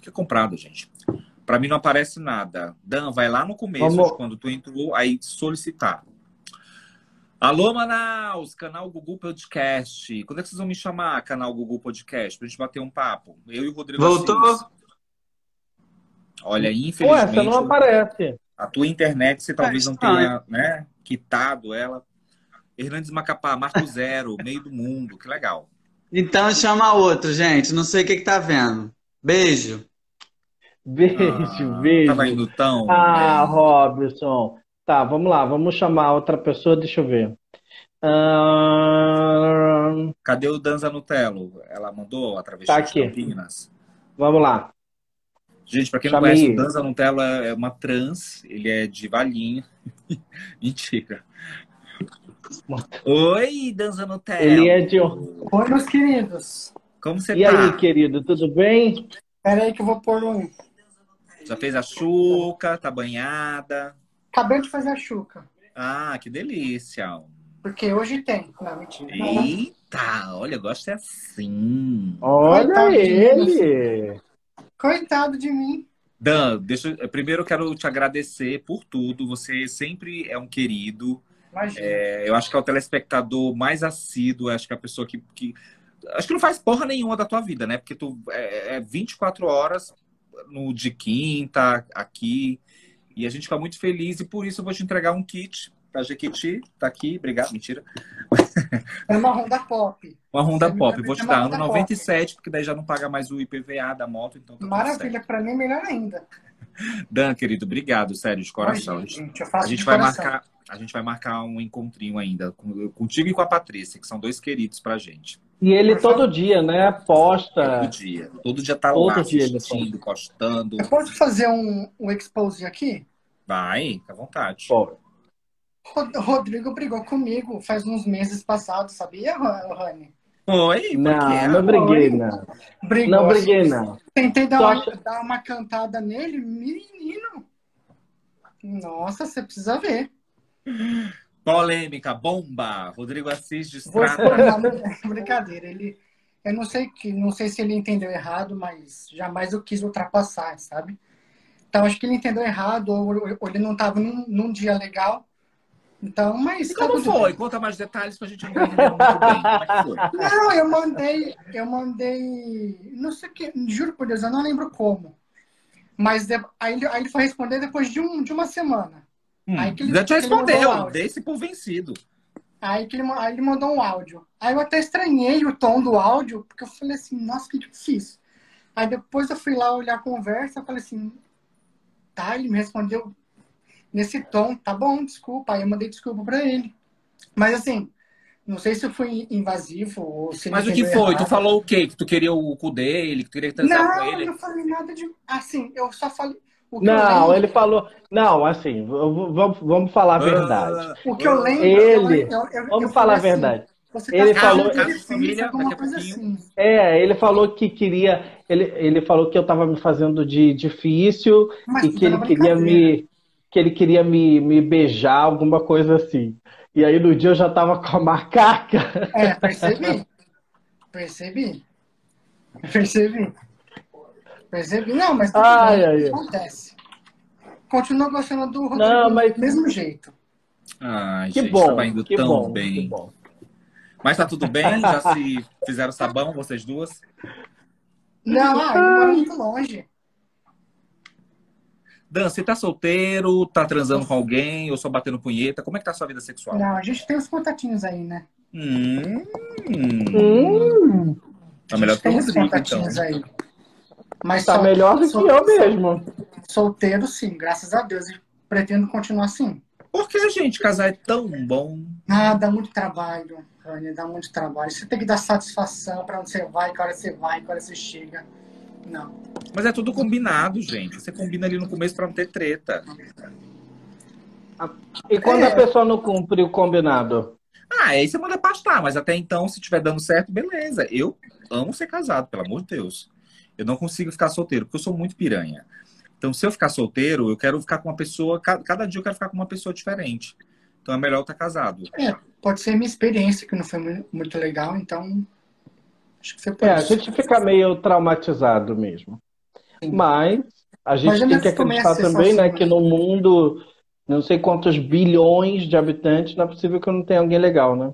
[SPEAKER 2] Que é comprado, gente. Pra mim não aparece nada. Dan, vai lá no começo,
[SPEAKER 1] Vamos-
[SPEAKER 2] de quando tu entrou, aí solicitar. Alô, Manaus, canal Gugu Podcast. Quando é que vocês vão me chamar, canal Gugu Podcast, pra gente bater um papo? Eu e o Rodrigo
[SPEAKER 6] Voltou?
[SPEAKER 2] Assis. Olha,
[SPEAKER 1] Ué,
[SPEAKER 2] infelizmente,
[SPEAKER 1] você não aparece.
[SPEAKER 2] a tua internet você talvez não
[SPEAKER 6] estranho.
[SPEAKER 2] tenha né, quitado ela. Hernandes Macapá, Marco Zero, meio do mundo, que legal.
[SPEAKER 6] Então chama outro, gente. Não sei o que que tá vendo. Beijo.
[SPEAKER 1] Beijo,
[SPEAKER 2] Ah,
[SPEAKER 1] beijo.
[SPEAKER 2] Tava indo tão.
[SPEAKER 1] Ah,
[SPEAKER 2] bem.
[SPEAKER 1] Robson. Tá, vamos lá. Vamos chamar outra pessoa. Deixa eu ver. Ahn,
[SPEAKER 2] Cadê o Danza Nutelo? Ela mandou através
[SPEAKER 1] Tá
[SPEAKER 2] de
[SPEAKER 1] aqui.
[SPEAKER 2] Campinas.
[SPEAKER 1] Vamos lá.
[SPEAKER 2] Gente, pra quem não
[SPEAKER 1] Chamei
[SPEAKER 2] conhece, o. Danza Nutella é uma trans, ele é de Valinho. Mentira. Oi, Danza Nutella.
[SPEAKER 1] Ele é de.
[SPEAKER 7] Oi, meus queridos.
[SPEAKER 2] Como você
[SPEAKER 1] E
[SPEAKER 2] tá?
[SPEAKER 1] aí, querido, tudo bem?
[SPEAKER 7] Pera aí que eu vou pôr um.
[SPEAKER 2] Já fez a chuca, tá banhada.
[SPEAKER 7] Acabei de fazer a chuca.
[SPEAKER 2] Ah, que delícia.
[SPEAKER 7] Porque hoje tem. Não, mentira.
[SPEAKER 2] Eita, olha, eu gosto é assim.
[SPEAKER 1] Olha
[SPEAKER 7] Coitado de
[SPEAKER 1] ele.
[SPEAKER 7] Coitado de mim.
[SPEAKER 2] Dan, deixa, eu- primeiro eu quero te agradecer por tudo. Você sempre é um querido.
[SPEAKER 7] Imagina.
[SPEAKER 2] É, eu acho que é o telespectador mais assíduo, acho que é a pessoa que, que- Acho que não faz porra nenhuma da tua vida, né? Porque tu é, é 24 horas no de quinta, aqui. E a gente fica muito feliz e por isso eu vou te entregar um kit pra Jequiti. Tá aqui, obrigado, mentira.
[SPEAKER 7] É uma Honda Pop.
[SPEAKER 2] Uma Honda
[SPEAKER 7] Você
[SPEAKER 2] Pop. Vou te
[SPEAKER 7] ter
[SPEAKER 2] dar ano
[SPEAKER 7] Honda
[SPEAKER 2] 97, porque daí já não paga mais o IPVA da moto, então tá.
[SPEAKER 7] Maravilha, pra mim melhor ainda.
[SPEAKER 2] Dan, querido, obrigado, sério, de coração.
[SPEAKER 7] Gente, eu faço
[SPEAKER 2] A gente vai
[SPEAKER 7] coração.
[SPEAKER 2] marcar, a gente vai marcar um encontrinho ainda contigo e com a Patrícia, que são dois queridos pra gente.
[SPEAKER 1] E ele
[SPEAKER 7] favor.
[SPEAKER 1] todo dia, né? Posta.
[SPEAKER 2] Todo dia. Todo dia tá
[SPEAKER 1] Todo
[SPEAKER 2] lá
[SPEAKER 1] dia ele
[SPEAKER 2] assistindo, postando.
[SPEAKER 7] Eu posso fazer um, um expose aqui?
[SPEAKER 2] Vai, fica à vontade.
[SPEAKER 1] Pô,
[SPEAKER 7] Rod- Rodrigo brigou comigo faz uns meses passados, sabia, Ra- Rani?
[SPEAKER 2] Oi?
[SPEAKER 1] Não, não briguei, não.
[SPEAKER 7] Brigou.
[SPEAKER 1] Não briguei, não.
[SPEAKER 7] Tentei dar uma, dar uma cantada nele, menino. Nossa, você precisa ver.
[SPEAKER 2] Polêmica, bomba. Rodrigo Assis
[SPEAKER 7] expor, não, brincadeira. Ele, eu não sei que, não sei se ele entendeu errado, mas jamais eu quis ultrapassar, sabe? Então, acho que ele entendeu errado, ou, ou ele não estava num, num dia legal. Então, mas.
[SPEAKER 2] E
[SPEAKER 7] tá
[SPEAKER 2] como
[SPEAKER 7] tudo
[SPEAKER 2] foi?
[SPEAKER 7] bem.
[SPEAKER 2] Conta mais detalhes pra gente entender muito bem. Como é que foi?
[SPEAKER 7] Não, eu mandei, eu mandei, não sei o que, juro por Deus, eu não lembro como. Mas aí, ele- aí ele foi responder depois de, um, de uma semana.
[SPEAKER 2] Hum,
[SPEAKER 7] Aí que ele-
[SPEAKER 2] já te
[SPEAKER 7] ele
[SPEAKER 2] respondeu, desse por vencido.
[SPEAKER 7] Aí, que ele, aí ele mandou um áudio. Aí eu até estranhei o tom do áudio, porque eu falei assim, nossa, que difícil. Aí depois eu fui lá olhar a conversa, eu falei assim, tá, ele me respondeu nesse tom, tá bom, desculpa. Aí eu mandei desculpa pra ele. Mas assim, não sei se eu fui invasivo ou se ele
[SPEAKER 2] Mas o que foi? Tu
[SPEAKER 7] errado.
[SPEAKER 2] falou o quê? Que tu queria o cu dele, que tu queria transar com
[SPEAKER 7] Não, eu
[SPEAKER 2] ele?
[SPEAKER 7] não falei nada de. Assim, eu só falei.
[SPEAKER 1] Não,
[SPEAKER 7] lembro,
[SPEAKER 1] ele falou. Não, assim, vamos, vamos falar a verdade.
[SPEAKER 2] Ah,
[SPEAKER 7] O que eu lembro.
[SPEAKER 1] Ele-
[SPEAKER 7] eu- eu- eu-
[SPEAKER 1] Vamos
[SPEAKER 7] eu
[SPEAKER 1] falar a
[SPEAKER 7] assim,
[SPEAKER 1] verdade.
[SPEAKER 7] Você
[SPEAKER 1] Ele
[SPEAKER 7] tá
[SPEAKER 1] falou-
[SPEAKER 2] família,
[SPEAKER 7] assim.
[SPEAKER 1] É, ele falou que queria. Ele, ele falou que eu tava me fazendo de difícil
[SPEAKER 7] Mas
[SPEAKER 1] e que ele queria me. Que ele queria me, me beijar, alguma coisa assim. E aí no dia eu já tava com a macaca.
[SPEAKER 7] É, percebi. Percebi. Percebi. Percebi. Não, mas tudo
[SPEAKER 1] Ai,
[SPEAKER 7] bem.
[SPEAKER 1] ai.
[SPEAKER 7] Acontece. Continua gostando do Rodrigo
[SPEAKER 1] Não, mas-
[SPEAKER 7] do mesmo jeito.
[SPEAKER 2] Ai,
[SPEAKER 1] Que
[SPEAKER 2] gente,
[SPEAKER 1] bom,
[SPEAKER 2] tava indo
[SPEAKER 1] que
[SPEAKER 2] tão
[SPEAKER 1] bom, que
[SPEAKER 2] bem.
[SPEAKER 1] bom.
[SPEAKER 2] Mas tá tudo bem? Já se fizeram sabão, vocês duas?
[SPEAKER 7] Não, ah, mora muito longe.
[SPEAKER 2] Dan, você tá solteiro, tá transando com alguém, ou só batendo punheta? Como é que tá a sua vida sexual?
[SPEAKER 7] Não, a gente tem os contatinhos aí, né?
[SPEAKER 2] Hum,
[SPEAKER 1] Hum,
[SPEAKER 2] tá melhor que
[SPEAKER 7] tem os
[SPEAKER 2] então.
[SPEAKER 7] contatinhos aí. Mas
[SPEAKER 1] tá melhor do que eu mesmo.
[SPEAKER 7] Solteiro, sim, graças a Deus. E pretendo continuar assim.
[SPEAKER 2] Por que, gente, casar é tão bom?
[SPEAKER 7] Ah, dá muito trabalho, Rani, dá muito trabalho. Você tem que dar satisfação pra onde você vai, que hora você vai, que hora você chega. Não.
[SPEAKER 2] Mas é tudo combinado, gente. Você combina ali no começo pra não ter treta.
[SPEAKER 1] E quando
[SPEAKER 7] É.
[SPEAKER 1] a pessoa não cumpre o combinado?
[SPEAKER 2] Ah, aí você manda pastar, mas até então, se estiver dando certo, beleza. Eu amo ser casado, pelo amor de Deus. Eu não consigo ficar solteiro, porque eu sou muito piranha. Então, se eu ficar solteiro, eu quero ficar com uma pessoa. ca- Cada dia eu quero ficar com uma pessoa diferente. Então é melhor eu estar casado.
[SPEAKER 7] Pode ser minha experiência, que não foi mu- muito legal, então. Acho que foi por
[SPEAKER 1] É, a gente fica meio traumatizado mesmo.
[SPEAKER 7] Sim.
[SPEAKER 1] Mas a gente
[SPEAKER 7] Mas
[SPEAKER 1] tem
[SPEAKER 7] antes
[SPEAKER 1] que acreditar também, né, que no mundo, não sei quantos bilhões de habitantes, não é possível que não tenha alguém legal, né?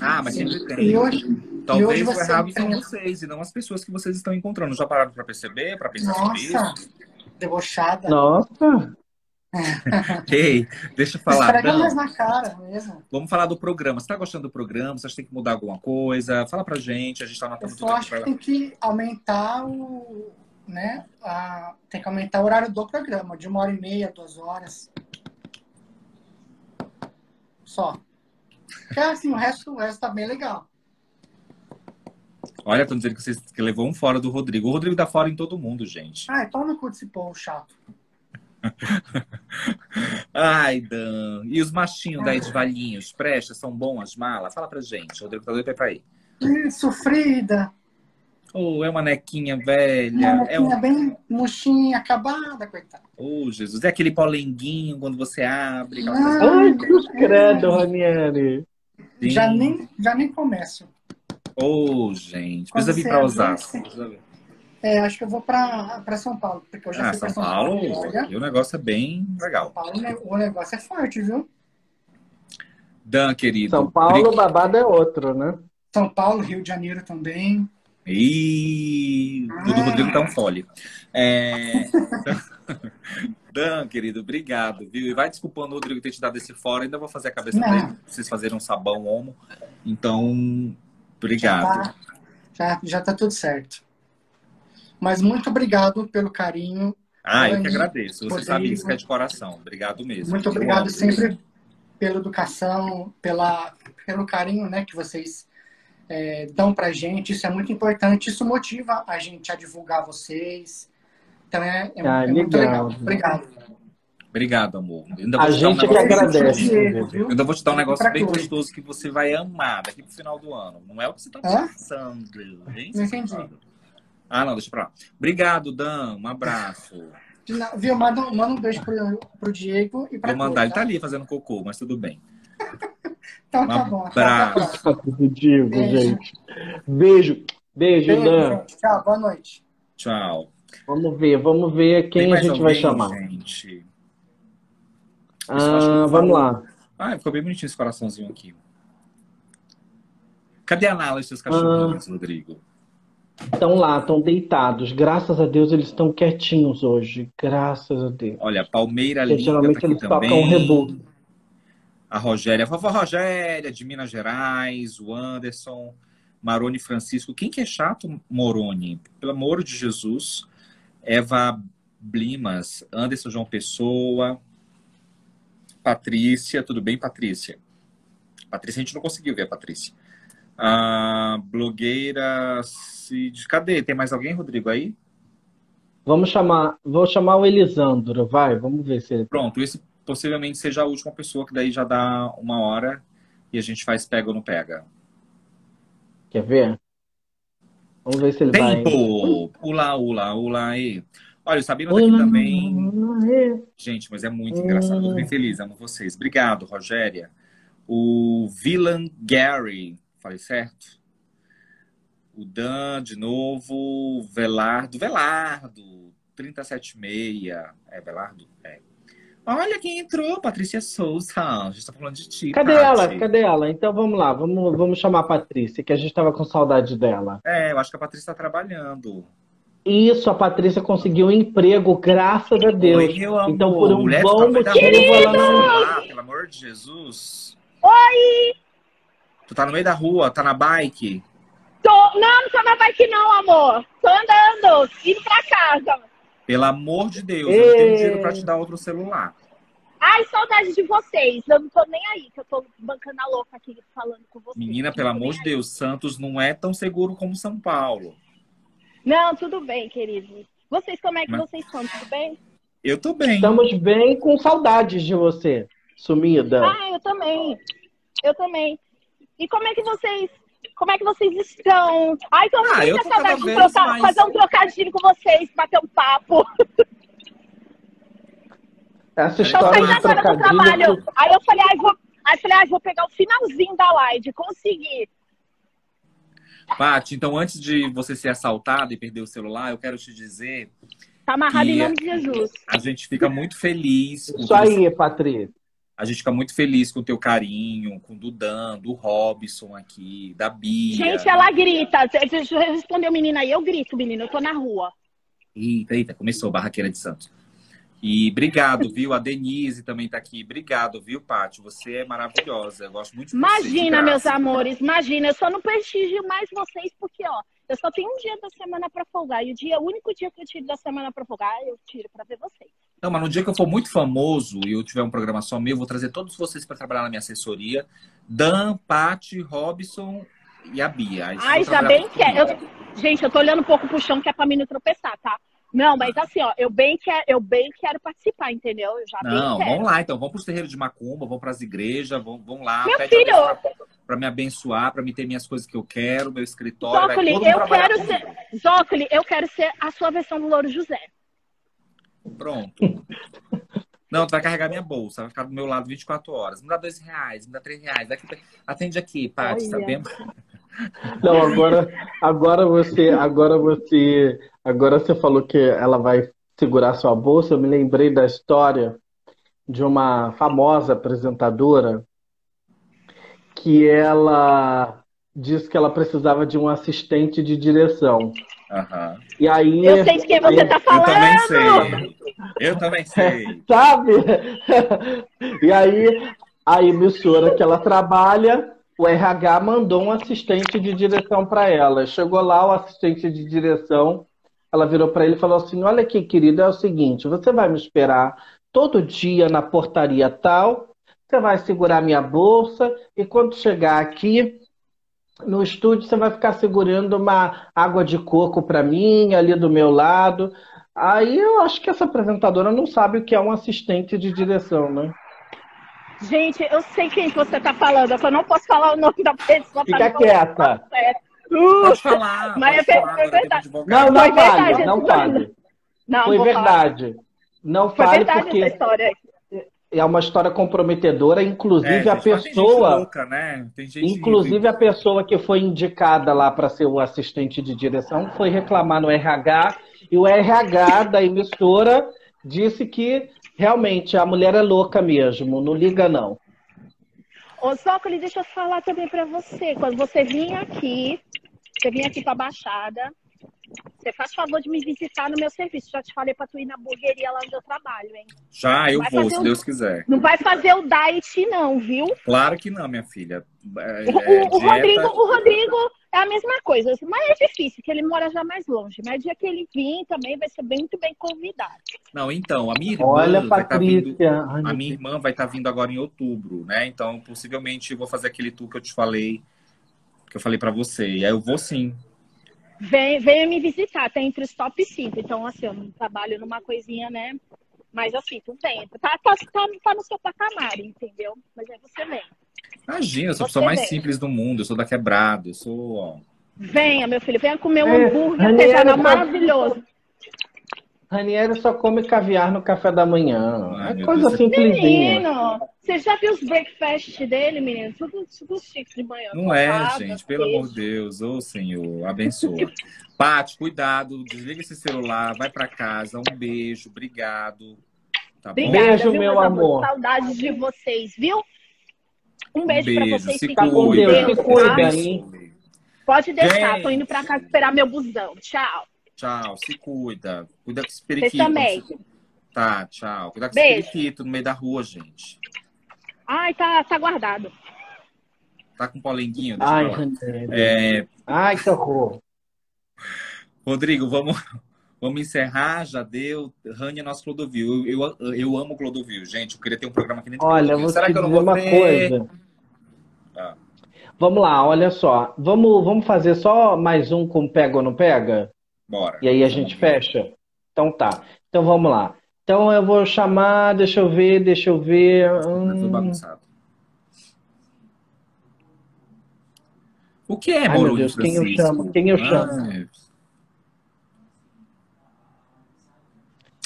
[SPEAKER 2] Ah, mas
[SPEAKER 7] Sim.
[SPEAKER 2] sempre
[SPEAKER 7] E
[SPEAKER 2] tem.
[SPEAKER 7] hoje, e
[SPEAKER 2] Talvez
[SPEAKER 7] hoje
[SPEAKER 2] o errado são vocês e não as pessoas que vocês estão encontrando. Já pararam pra perceber, pra pensar sobre isso?
[SPEAKER 7] nossa, debochada.
[SPEAKER 1] Nossa,
[SPEAKER 2] Ei, deixa eu falar.
[SPEAKER 7] Esfrega
[SPEAKER 2] Dan,
[SPEAKER 7] mais na cara mesmo.
[SPEAKER 2] vamos falar do programa. Você tá gostando do programa? Você acha que tem que mudar alguma coisa? Fala pra gente. A gente tá
[SPEAKER 7] Eu
[SPEAKER 2] anotando
[SPEAKER 7] só
[SPEAKER 2] tudo
[SPEAKER 7] acho
[SPEAKER 2] pra
[SPEAKER 7] que tem que aumentar o. Né, a, tem que aumentar o horário do programa, de uma hora e meia, duas horas. Só. Porque assim, o resto, o resto tá bem legal.
[SPEAKER 2] Olha, estão dizendo que você que levou um fora do Rodrigo. O Rodrigo dá fora em todo mundo, gente.
[SPEAKER 7] Ah, toma no cu desse povo chato.
[SPEAKER 2] Ai, Dan. E os machinhos daí de valinhos, presta, são bons as malas? Fala pra gente. O Rodrigo tá doido pra ir.
[SPEAKER 7] Ih, sofrida.
[SPEAKER 2] Oh, é uma nequinha velha.
[SPEAKER 7] Uma
[SPEAKER 2] É um...
[SPEAKER 7] nequinha bem murchinha, acabada, coitada.
[SPEAKER 2] Oh, Jesus. É aquele polenguinho quando você abre.
[SPEAKER 7] Ah,
[SPEAKER 2] coisa
[SPEAKER 1] ai, cruz credo, Ranieri.
[SPEAKER 2] Assim.
[SPEAKER 7] Já nem, já nem começo.
[SPEAKER 2] Oh, gente.
[SPEAKER 7] Quando
[SPEAKER 2] Precisa vir
[SPEAKER 7] abre,
[SPEAKER 2] Osasco.
[SPEAKER 7] É, acho que eu vou pra, pra São Paulo, porque eu já
[SPEAKER 2] Ah, São
[SPEAKER 7] São
[SPEAKER 2] Paulo.
[SPEAKER 7] Paulo. Olha,
[SPEAKER 2] E o negócio é bem
[SPEAKER 7] São
[SPEAKER 2] legal.
[SPEAKER 7] Paulo, né, o negócio é forte, viu?
[SPEAKER 2] Dan, querido.
[SPEAKER 1] São Paulo, o babado é outro, né?
[SPEAKER 7] São Paulo, Rio de Janeiro também.
[SPEAKER 2] E o do
[SPEAKER 7] Ah.
[SPEAKER 2] Rodrigo tá um fole. É... Dan, querido, obrigado, viu? E vai desculpando o Rodrigo ter te dado esse fora. Ainda vou fazer a cabeça
[SPEAKER 7] Não.
[SPEAKER 2] dele vocês fazerem um sabão homo. Então,
[SPEAKER 7] Já
[SPEAKER 2] obrigado.
[SPEAKER 7] tá, já, já tá tudo certo. Mas muito obrigado pelo carinho.
[SPEAKER 2] Ah, eu que agradeço. Você
[SPEAKER 7] Rodrigo.
[SPEAKER 2] sabe isso que é de coração. Obrigado mesmo.
[SPEAKER 7] Muito obrigado
[SPEAKER 2] amo.
[SPEAKER 7] sempre pela educação, pela, pelo carinho né, que vocês é, dão pra gente. Isso é muito importante. Isso motiva a gente a divulgar vocês. Então é, é,
[SPEAKER 1] Ah,
[SPEAKER 7] é muito
[SPEAKER 1] legal.
[SPEAKER 7] Obrigado.
[SPEAKER 2] Obrigado, amor. Eu ainda vou
[SPEAKER 1] A
[SPEAKER 2] te dar um
[SPEAKER 1] gente que agradece.
[SPEAKER 2] Eu ainda vou te dar um negócio bem
[SPEAKER 7] coisa.
[SPEAKER 2] gostoso que você vai amar daqui pro final do ano. Não é o que você tá pensando, hein?
[SPEAKER 7] Não entendi.
[SPEAKER 2] Ah, não, deixa pra lá. Obrigado, Dan. Um abraço.
[SPEAKER 7] Na- Viu? Manda, um- manda um beijo pro, pro Diego e pra
[SPEAKER 2] Vou mandar.
[SPEAKER 7] Chloe,
[SPEAKER 2] Ele tá ali fazendo cocô, mas tudo bem.
[SPEAKER 7] Então
[SPEAKER 2] Um
[SPEAKER 7] tá bom.
[SPEAKER 2] Abraço.
[SPEAKER 1] Positivo,
[SPEAKER 7] Beijo.
[SPEAKER 1] gente. Beijo. Beijo,
[SPEAKER 7] Beijo,
[SPEAKER 1] Dan.
[SPEAKER 7] gente. Tchau, boa noite.
[SPEAKER 2] Tchau.
[SPEAKER 1] Vamos ver, vamos ver quem a gente vai chamar.
[SPEAKER 2] Gente?
[SPEAKER 1] Ah, vamos lá.
[SPEAKER 2] Ah, ficou bem bonitinho esse coraçãozinho aqui. Cadê a Nala e seus cachorrinhos,
[SPEAKER 1] Ah.
[SPEAKER 2] Rodrigo?
[SPEAKER 1] Estão lá, estão deitados. Graças a Deus eles estão quietinhos hoje. Graças a Deus.
[SPEAKER 2] Olha, a Palmeira
[SPEAKER 1] Porque
[SPEAKER 2] Linda
[SPEAKER 1] geralmente
[SPEAKER 2] tá aqui
[SPEAKER 1] eles tocam
[SPEAKER 2] também.
[SPEAKER 1] reboot.
[SPEAKER 2] A Rogéria, a vovó Rogéria, de Minas Gerais, o Anderson, Marone Francisco. Quem que é chato, Moroni? Pelo amor de Jesus. Eva Blimas, Anderson João Pessoa, Patrícia, tudo bem, Patrícia? Patrícia, a gente não conseguiu ver a Patrícia. A blogueira Cid. Cadê? Tem mais alguém, Rodrigo, aí?
[SPEAKER 1] Vamos chamar, vou chamar o Elisandro, vai, vamos ver se ele.
[SPEAKER 2] Pronto, esse possivelmente seja a última pessoa, que daí já dá uma hora e a gente faz pega ou não pega.
[SPEAKER 1] Quer ver? Vamos ver se ele vai.
[SPEAKER 2] Tempo! Ula, ula, ula aí. Olha, o Sabino tá aqui também. Gente, mas é muito engraçado. Tô bem feliz, amo vocês. Obrigado, Rogéria. O Villan Gary, falei certo? O Dan, de novo. Velardo. Velardo, 376. É, Velardo? É. Olha quem entrou, Patrícia Souza. A gente tá falando de ti,
[SPEAKER 1] Cadê
[SPEAKER 2] Paty.
[SPEAKER 1] ela? Cadê ela? Então vamos lá, vamos, vamos chamar a Patrícia, que a gente estava com saudade dela.
[SPEAKER 2] É, eu acho que a Patrícia tá trabalhando.
[SPEAKER 1] Isso, a Patrícia conseguiu um emprego, graças a Deus.
[SPEAKER 2] Oi, meu amor.
[SPEAKER 1] Então, por um
[SPEAKER 2] Mulher,
[SPEAKER 1] bom motivo, ela não.
[SPEAKER 2] Ah, pelo amor de Jesus. Oi! Tu tá no meio da rua, tá na bike.
[SPEAKER 8] Tô... Não, não tô na bike não, amor. Tô andando, indo pra casa.
[SPEAKER 2] Pelo amor de Deus, eu não tenho
[SPEAKER 1] Ei.
[SPEAKER 2] dinheiro pra te dar outro celular.
[SPEAKER 8] Ai, saudade de vocês. Eu não tô nem aí, que eu tô bancando a louca aqui falando com vocês.
[SPEAKER 2] Menina, pelo amor de
[SPEAKER 8] aí.
[SPEAKER 2] Deus, Santos não é tão seguro como São Paulo.
[SPEAKER 8] Não, tudo bem, querido. Vocês, como é que
[SPEAKER 2] Mas-
[SPEAKER 8] vocês estão? Tudo bem?
[SPEAKER 2] Eu tô bem.
[SPEAKER 1] Estamos bem com saudades de você, sumida.
[SPEAKER 8] Ah, eu também. Eu também. E como é que vocês. Como é que vocês estão? Ai, tô
[SPEAKER 2] Ah, eu
[SPEAKER 8] muita saudade de trocar,
[SPEAKER 2] mais-
[SPEAKER 8] fazer um trocadilho com vocês, bater um papo.
[SPEAKER 1] Essa história
[SPEAKER 8] saindo
[SPEAKER 1] de
[SPEAKER 8] agora do
[SPEAKER 1] trocadilho.
[SPEAKER 8] trabalho. Aí eu falei, ai, vou, aí eu falei, ai, vou pegar o finalzinho da live, consegui.
[SPEAKER 2] Paty, então antes de você ser assaltada e perder o celular, eu quero te dizer,
[SPEAKER 8] Tá amarrado
[SPEAKER 2] Que
[SPEAKER 8] em nome de Jesus.
[SPEAKER 2] a gente fica muito feliz. com
[SPEAKER 1] Isso aí, Patrícia.
[SPEAKER 2] A gente fica muito feliz com o teu carinho, com o Dudan, do Robson aqui, da Bia.
[SPEAKER 8] Gente, ela grita. Deixa eu responder o menino aí. Eu grito, menino. Eu tô na rua.
[SPEAKER 2] Eita, eita, começou, Barraqueira de Santos. E obrigado, viu? A Denise também tá aqui. Obrigado, viu, Paty? Você é maravilhosa. Eu gosto muito de você. de
[SPEAKER 8] Imagina, meus amores. Imagina. Eu só não prestigio mais vocês porque, ó, eu só tenho um dia da semana pra folgar. E o dia, o único dia que eu tiro da semana pra folgar, eu tiro pra ver vocês.
[SPEAKER 2] Não, mas no dia que eu for muito famoso e eu tiver um programa só meu, eu vou trazer todos vocês para trabalhar na minha assessoria. Dan, Paty, Robson e a Bia. Aí vocês
[SPEAKER 8] Ai, já bem
[SPEAKER 2] comigo.
[SPEAKER 8] quero. Eu... Gente, eu tô olhando um pouco pro chão que é pra mim não tropeçar, tá? Não, mas assim, ó, eu bem quero, eu bem quero participar, entendeu? Eu já
[SPEAKER 2] Não,
[SPEAKER 8] bem quero.
[SPEAKER 2] vamos lá então. Vamos para os terreiros de Macumba, vamos para as igrejas, vamos, vamos lá.
[SPEAKER 8] Meu
[SPEAKER 2] pede
[SPEAKER 8] filho,
[SPEAKER 2] para me abençoar, para me ter minhas coisas que eu quero, meu escritório.
[SPEAKER 8] Zócoli, eu quero
[SPEAKER 2] comigo.
[SPEAKER 8] ser. Zócoli, eu quero ser a sua versão do Louro José.
[SPEAKER 2] Pronto. Não, tu vai carregar minha bolsa, vai ficar do meu lado 24 horas. Me dá dois reais, me dá três reais. Daqui, atende aqui, Paty, sabemos.
[SPEAKER 1] Não, agora, agora você, agora você, agora você falou que ela vai segurar sua bolsa. Eu me lembrei da história de uma famosa apresentadora que ela disse que ela precisava de um assistente de direção.
[SPEAKER 2] Aham.
[SPEAKER 1] E aí,
[SPEAKER 8] Eu sei de quem você tá
[SPEAKER 2] Eu também
[SPEAKER 8] falando.
[SPEAKER 2] sei. Eu também sei.
[SPEAKER 1] sabe? E aí, a emissora que ela trabalha, o RH mandou um assistente de direção para ela. Chegou lá o assistente de direção, ela virou para ele e falou assim: Olha aqui, querido, é o seguinte, você vai me esperar todo dia na portaria tal, você vai segurar minha bolsa e quando chegar aqui no estúdio você vai ficar segurando uma água de coco para mim ali do meu lado. Aí eu acho que essa apresentadora não sabe o que é um assistente de direção, né?
[SPEAKER 8] Gente, eu sei quem que você tá falando, eu só não posso falar o nome da pessoa.
[SPEAKER 1] Fica quieta.
[SPEAKER 2] Pode falar.
[SPEAKER 8] Mas
[SPEAKER 2] pode
[SPEAKER 8] é
[SPEAKER 2] falar,
[SPEAKER 8] é verdade.
[SPEAKER 1] Não, não
[SPEAKER 8] Foi
[SPEAKER 1] fale,
[SPEAKER 8] verdade,
[SPEAKER 1] não fale.
[SPEAKER 8] Não,
[SPEAKER 1] Foi
[SPEAKER 8] falar.
[SPEAKER 1] verdade. Não
[SPEAKER 8] Foi
[SPEAKER 1] fale
[SPEAKER 8] verdade essa
[SPEAKER 1] porque
[SPEAKER 8] história.
[SPEAKER 1] é uma história comprometedora, inclusive
[SPEAKER 2] É,
[SPEAKER 1] a pessoa,
[SPEAKER 2] louca, né? Tem gente
[SPEAKER 1] inclusive a pessoa que foi indicada lá para ser o assistente de direção foi reclamar no RH e o RH da emissora disse que realmente a mulher é louca mesmo, não liga não.
[SPEAKER 8] Ô, Zócoli, deixa eu falar também pra você. Quando você vinha aqui, você vinha aqui pra Baixada, você faz favor de me visitar no meu serviço. Já te falei pra tu ir na hamburgueria lá onde eu trabalho, hein?
[SPEAKER 2] Já eu
[SPEAKER 8] Vai
[SPEAKER 2] vou, se
[SPEAKER 8] um-
[SPEAKER 2] Deus quiser.
[SPEAKER 8] Não vai fazer o diet, não, viu?
[SPEAKER 2] Claro que não, minha filha. É,
[SPEAKER 8] O,
[SPEAKER 2] é,
[SPEAKER 8] o- o
[SPEAKER 2] dieta-
[SPEAKER 8] Rodrigo, o Rodrigo é a mesma coisa, mas é difícil, porque ele mora já mais longe. Mas o dia que ele vir também vai ser bem, muito bem convidado.
[SPEAKER 2] Não, então, a minha irmã
[SPEAKER 1] Olha,
[SPEAKER 2] vai tá vindo.
[SPEAKER 1] Patrícia.
[SPEAKER 2] A minha irmã vai estar vindo agora em outubro, né? Então, possivelmente eu vou fazer aquele tour que eu te falei, que eu falei pra você. E aí eu vou sim.
[SPEAKER 8] Vem, venha me visitar, tá entre os top 5. Então, assim, eu não trabalho numa coisinha, né? Mas assim, tu vem. Tá, tá, tá, tá no seu patamar, entendeu? Mas aí você vem.
[SPEAKER 2] Imagina, eu sou a pessoa mais
[SPEAKER 8] vem.
[SPEAKER 2] simples do mundo, eu sou da quebrada, eu sou, ó.
[SPEAKER 8] Venha, meu filho, venha comer um
[SPEAKER 1] É,
[SPEAKER 8] hambúrguer artesanal
[SPEAKER 1] tá-
[SPEAKER 8] maravilhoso.
[SPEAKER 1] Ranieri só come caviar no café da manhã.
[SPEAKER 2] Ai,
[SPEAKER 1] é coisa simplesinha.
[SPEAKER 8] Menino, você já viu os breakfast dele, menino? Tudo, tudo chique de manhã.
[SPEAKER 2] Não é, gente, pelo amor de Deus, ô Senhor, abençoa. Paty, cuidado, desliga esse celular, vai pra casa, um beijo, obrigado. Tá bom?
[SPEAKER 8] Obrigada,
[SPEAKER 1] Beijo,
[SPEAKER 8] viu,
[SPEAKER 1] meu amor.
[SPEAKER 8] Saudades de vocês, viu? Um beijo,
[SPEAKER 2] Um
[SPEAKER 8] pra
[SPEAKER 2] beijo,
[SPEAKER 8] vocês.
[SPEAKER 2] se
[SPEAKER 8] Fiquem
[SPEAKER 1] com. Deus, se cuida,
[SPEAKER 8] tá?
[SPEAKER 1] hein?
[SPEAKER 8] Pode deixar,
[SPEAKER 2] Gente.
[SPEAKER 8] tô indo pra casa esperar meu busão. Tchau.
[SPEAKER 2] Tchau, se cuida. Cuida com esse periquito.
[SPEAKER 8] também.
[SPEAKER 2] Tá, tchau. Cuida com
[SPEAKER 8] Beijo.
[SPEAKER 2] esse periquito no meio da rua, gente.
[SPEAKER 8] Ai, tá, tá guardado.
[SPEAKER 2] Tá com polenguinho? Deixa
[SPEAKER 1] Ai.
[SPEAKER 2] É,
[SPEAKER 1] Ai, que horror.
[SPEAKER 2] Rodrigo, vamos, vamos encerrar, já deu. Rania é nosso Clodovil. Eu, eu, eu amo Clodovil, gente. Eu queria ter um programa aqui dentro do
[SPEAKER 1] Olha,
[SPEAKER 2] Clodovil.
[SPEAKER 1] vou
[SPEAKER 2] Será
[SPEAKER 1] te
[SPEAKER 2] que eu não
[SPEAKER 1] dizer
[SPEAKER 2] vou
[SPEAKER 1] uma
[SPEAKER 2] ter?
[SPEAKER 1] coisa.
[SPEAKER 2] Tá.
[SPEAKER 1] Vamos lá, olha só. Vamos, vamos fazer só mais um com pega ou não pega?
[SPEAKER 2] Bora.
[SPEAKER 1] E aí a gente fecha? Então tá. Então vamos lá. Então eu vou chamar, deixa eu ver, deixa eu ver.
[SPEAKER 2] Tá tudo
[SPEAKER 1] Hum,
[SPEAKER 2] bagunçado. O que é
[SPEAKER 1] Ai, meu Deus, quem eu chamo? Quem eu chamo?
[SPEAKER 2] Ai,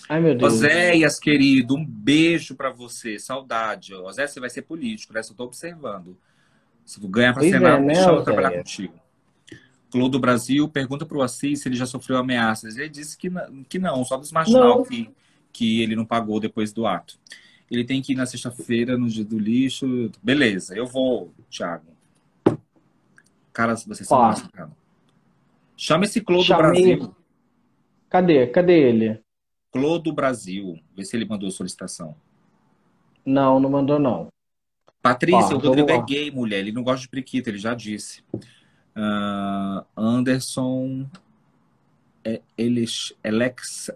[SPEAKER 1] Ai, meu Deus.
[SPEAKER 2] Oséias, querido, um beijo pra você. Saudade. Oséias, você vai ser político, né? Só tô observando. Se tu ganhar pra
[SPEAKER 1] Pois é,
[SPEAKER 2] Senado,
[SPEAKER 1] né,
[SPEAKER 2] pra
[SPEAKER 1] Oséias?
[SPEAKER 2] trabalhar contigo. Clodo Brasil pergunta pro Assis se ele já sofreu ameaças. Ele disse que não, que não só dos marginal que, que ele não pagou depois do ato. Ele tem que ir na sexta-feira, no dia do lixo. Beleza, eu vou, Thiago. Cara, vocês são
[SPEAKER 1] Ó.
[SPEAKER 2] massa, cara. Chama esse Clodo
[SPEAKER 1] Chamei-
[SPEAKER 2] Brasil.
[SPEAKER 1] Cadê? Cadê ele?
[SPEAKER 2] Clodo Brasil. Vê se ele mandou solicitação.
[SPEAKER 1] Não, não mandou não.
[SPEAKER 2] Patrícia,
[SPEAKER 1] Ó,
[SPEAKER 2] o Rodrigo é gay, mulher. Ele não gosta de periquita, ele já disse. Ah, Anderson. É, eles, Alex,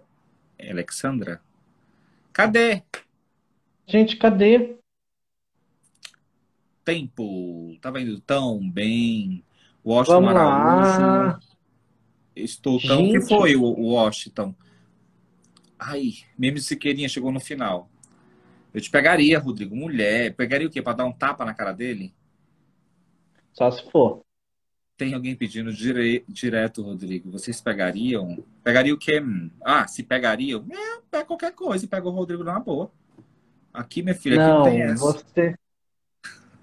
[SPEAKER 2] Alexandra? Cadê?
[SPEAKER 1] Gente, cadê?
[SPEAKER 2] Tempo. Tava indo tão bem. Washington
[SPEAKER 1] Vamos
[SPEAKER 2] Araújo.
[SPEAKER 1] lá.
[SPEAKER 2] Estou tão. O que
[SPEAKER 1] Gente.
[SPEAKER 2] foi o o Washington? Ai, meme Siqueirinha chegou no final. Eu te pegaria, Rodrigo, mulher. Pegaria o quê? Pra dar um tapa na cara dele?
[SPEAKER 1] Só se for.
[SPEAKER 2] Tem alguém pedindo dire- direto, Rodrigo. Vocês pegariam? Pegaria o quê? Hum, Ah, se pegariam? É, pega qualquer coisa e pega o Rodrigo na boa. Aqui, minha filha, aqui não
[SPEAKER 1] Não,
[SPEAKER 2] tem essa.
[SPEAKER 1] você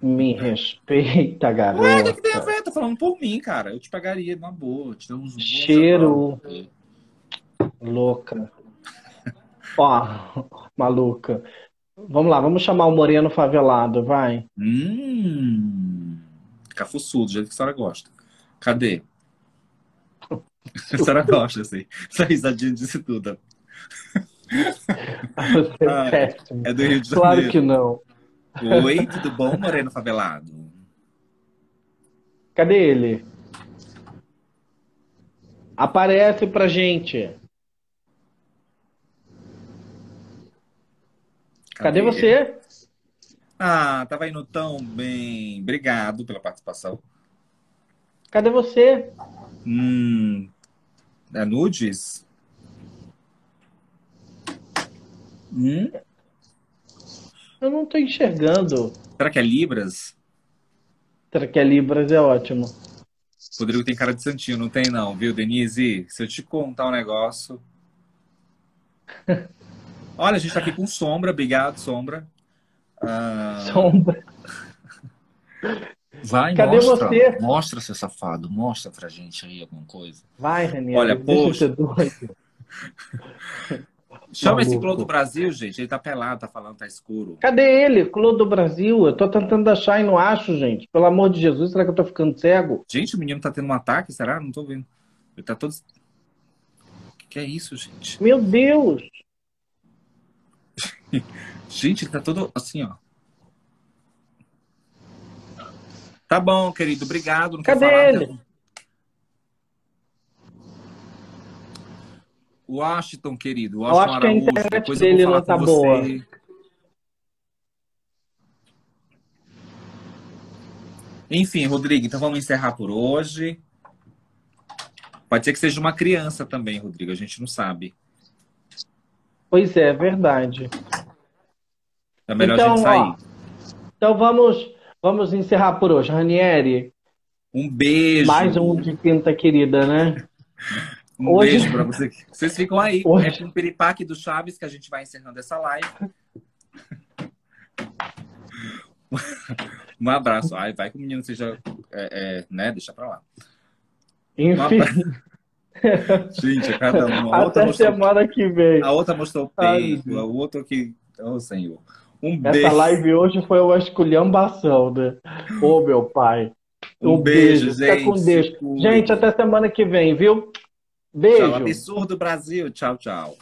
[SPEAKER 1] me respeita,
[SPEAKER 2] Ué, o que, tem a
[SPEAKER 1] garota.
[SPEAKER 2] ver? Tô falando por mim, cara. Eu te pegaria numa boa. Te dou uns
[SPEAKER 1] Cheiro. Louca. Ó, maluca. Vamos lá, vamos chamar o Moreno Favelado, vai.
[SPEAKER 2] Hum. Cafuçudo, do jeito que a senhora gosta. Cadê? A senhora gosta, assim. Essa risadinha disse tudo.
[SPEAKER 1] Você
[SPEAKER 2] Ah,
[SPEAKER 1] é péssimo.
[SPEAKER 2] É do Rio de
[SPEAKER 1] Claro
[SPEAKER 2] Janeiro.
[SPEAKER 1] que não.
[SPEAKER 2] Oi, tudo bom, Moreno Favelado?
[SPEAKER 1] Cadê ele? Aparece pra gente. Cadê você?
[SPEAKER 2] Ah, tava indo tão bem. Obrigado pela participação.
[SPEAKER 1] Cadê você?
[SPEAKER 2] Hum, é nudes? Hum,
[SPEAKER 1] Eu não tô enxergando.
[SPEAKER 2] será que é Libras?
[SPEAKER 1] Será que é Libras? É ótimo.
[SPEAKER 2] Rodrigo tem cara de santinho, não tem não, viu, Denise? Se eu te contar um negócio... Olha, a gente tá aqui com Sombra, obrigado, Sombra. Ah,
[SPEAKER 1] Sombra.
[SPEAKER 2] vai,
[SPEAKER 1] Cadê
[SPEAKER 2] mostra.
[SPEAKER 1] você?
[SPEAKER 2] Mostra, seu safado. Mostra pra gente aí alguma coisa.
[SPEAKER 1] Vai, Ranieri.
[SPEAKER 2] Olha, poxa. Chama esse. Clô do Brasil, gente. Ele tá pelado, tá falando, tá escuro.
[SPEAKER 1] Cadê ele? Clô do Brasil. Eu tô tentando achar e não acho, gente. Pelo amor de Jesus, será que eu tô ficando cego?
[SPEAKER 2] Gente, o menino tá tendo um ataque, será? Não tô vendo. Ele tá todo. Que é isso, gente?
[SPEAKER 1] Meu Deus!
[SPEAKER 2] Gente, ele tá todo assim, ó. Tá bom, querido. Obrigado. Não
[SPEAKER 1] Cadê
[SPEAKER 2] falar,
[SPEAKER 1] ele?
[SPEAKER 2] quer- Washington, querido.
[SPEAKER 1] Eu
[SPEAKER 2] Washington
[SPEAKER 1] acho que a
[SPEAKER 2] Araújo.
[SPEAKER 1] internet
[SPEAKER 2] Depois eu
[SPEAKER 1] dele não tá boa.
[SPEAKER 2] Enfim, Rodrigo, então vamos encerrar por hoje. Pode ser que seja uma criança também, Rodrigo. A gente não sabe.
[SPEAKER 1] Pois é, verdade.
[SPEAKER 2] É melhor
[SPEAKER 1] Então,
[SPEAKER 2] a gente sair.
[SPEAKER 1] ó, Então vamos, vamos encerrar por hoje. Ranieri,
[SPEAKER 2] Um beijo.
[SPEAKER 1] mais um de quinta querida, né?
[SPEAKER 2] Um
[SPEAKER 1] Hoje-
[SPEAKER 2] beijo pra você. Vocês ficam aí.
[SPEAKER 1] Hoje-
[SPEAKER 2] É com o piripaque do Chaves que a gente vai encerrando essa live. Um abraço. Ai, vai que o menino seja. é, é, né? Deixa pra lá. Um
[SPEAKER 1] Enfim,
[SPEAKER 2] abraço. Gente, é cada um. A outra
[SPEAKER 1] até
[SPEAKER 2] mostrou,
[SPEAKER 1] semana que vem.
[SPEAKER 2] a outra mostrou o
[SPEAKER 1] Ai,
[SPEAKER 2] peito, a outra aqui. Oh, Senhor. Um
[SPEAKER 1] Essa
[SPEAKER 2] beijo.
[SPEAKER 1] live hoje foi uma esculhambação, né? Ô, meu pai.
[SPEAKER 2] Um beijo,
[SPEAKER 1] Fica
[SPEAKER 2] gente.
[SPEAKER 1] com Deus. Gente, até semana que vem, viu?
[SPEAKER 2] Tchau,
[SPEAKER 1] Beijo.
[SPEAKER 2] absurdo Brasil. Tchau, tchau.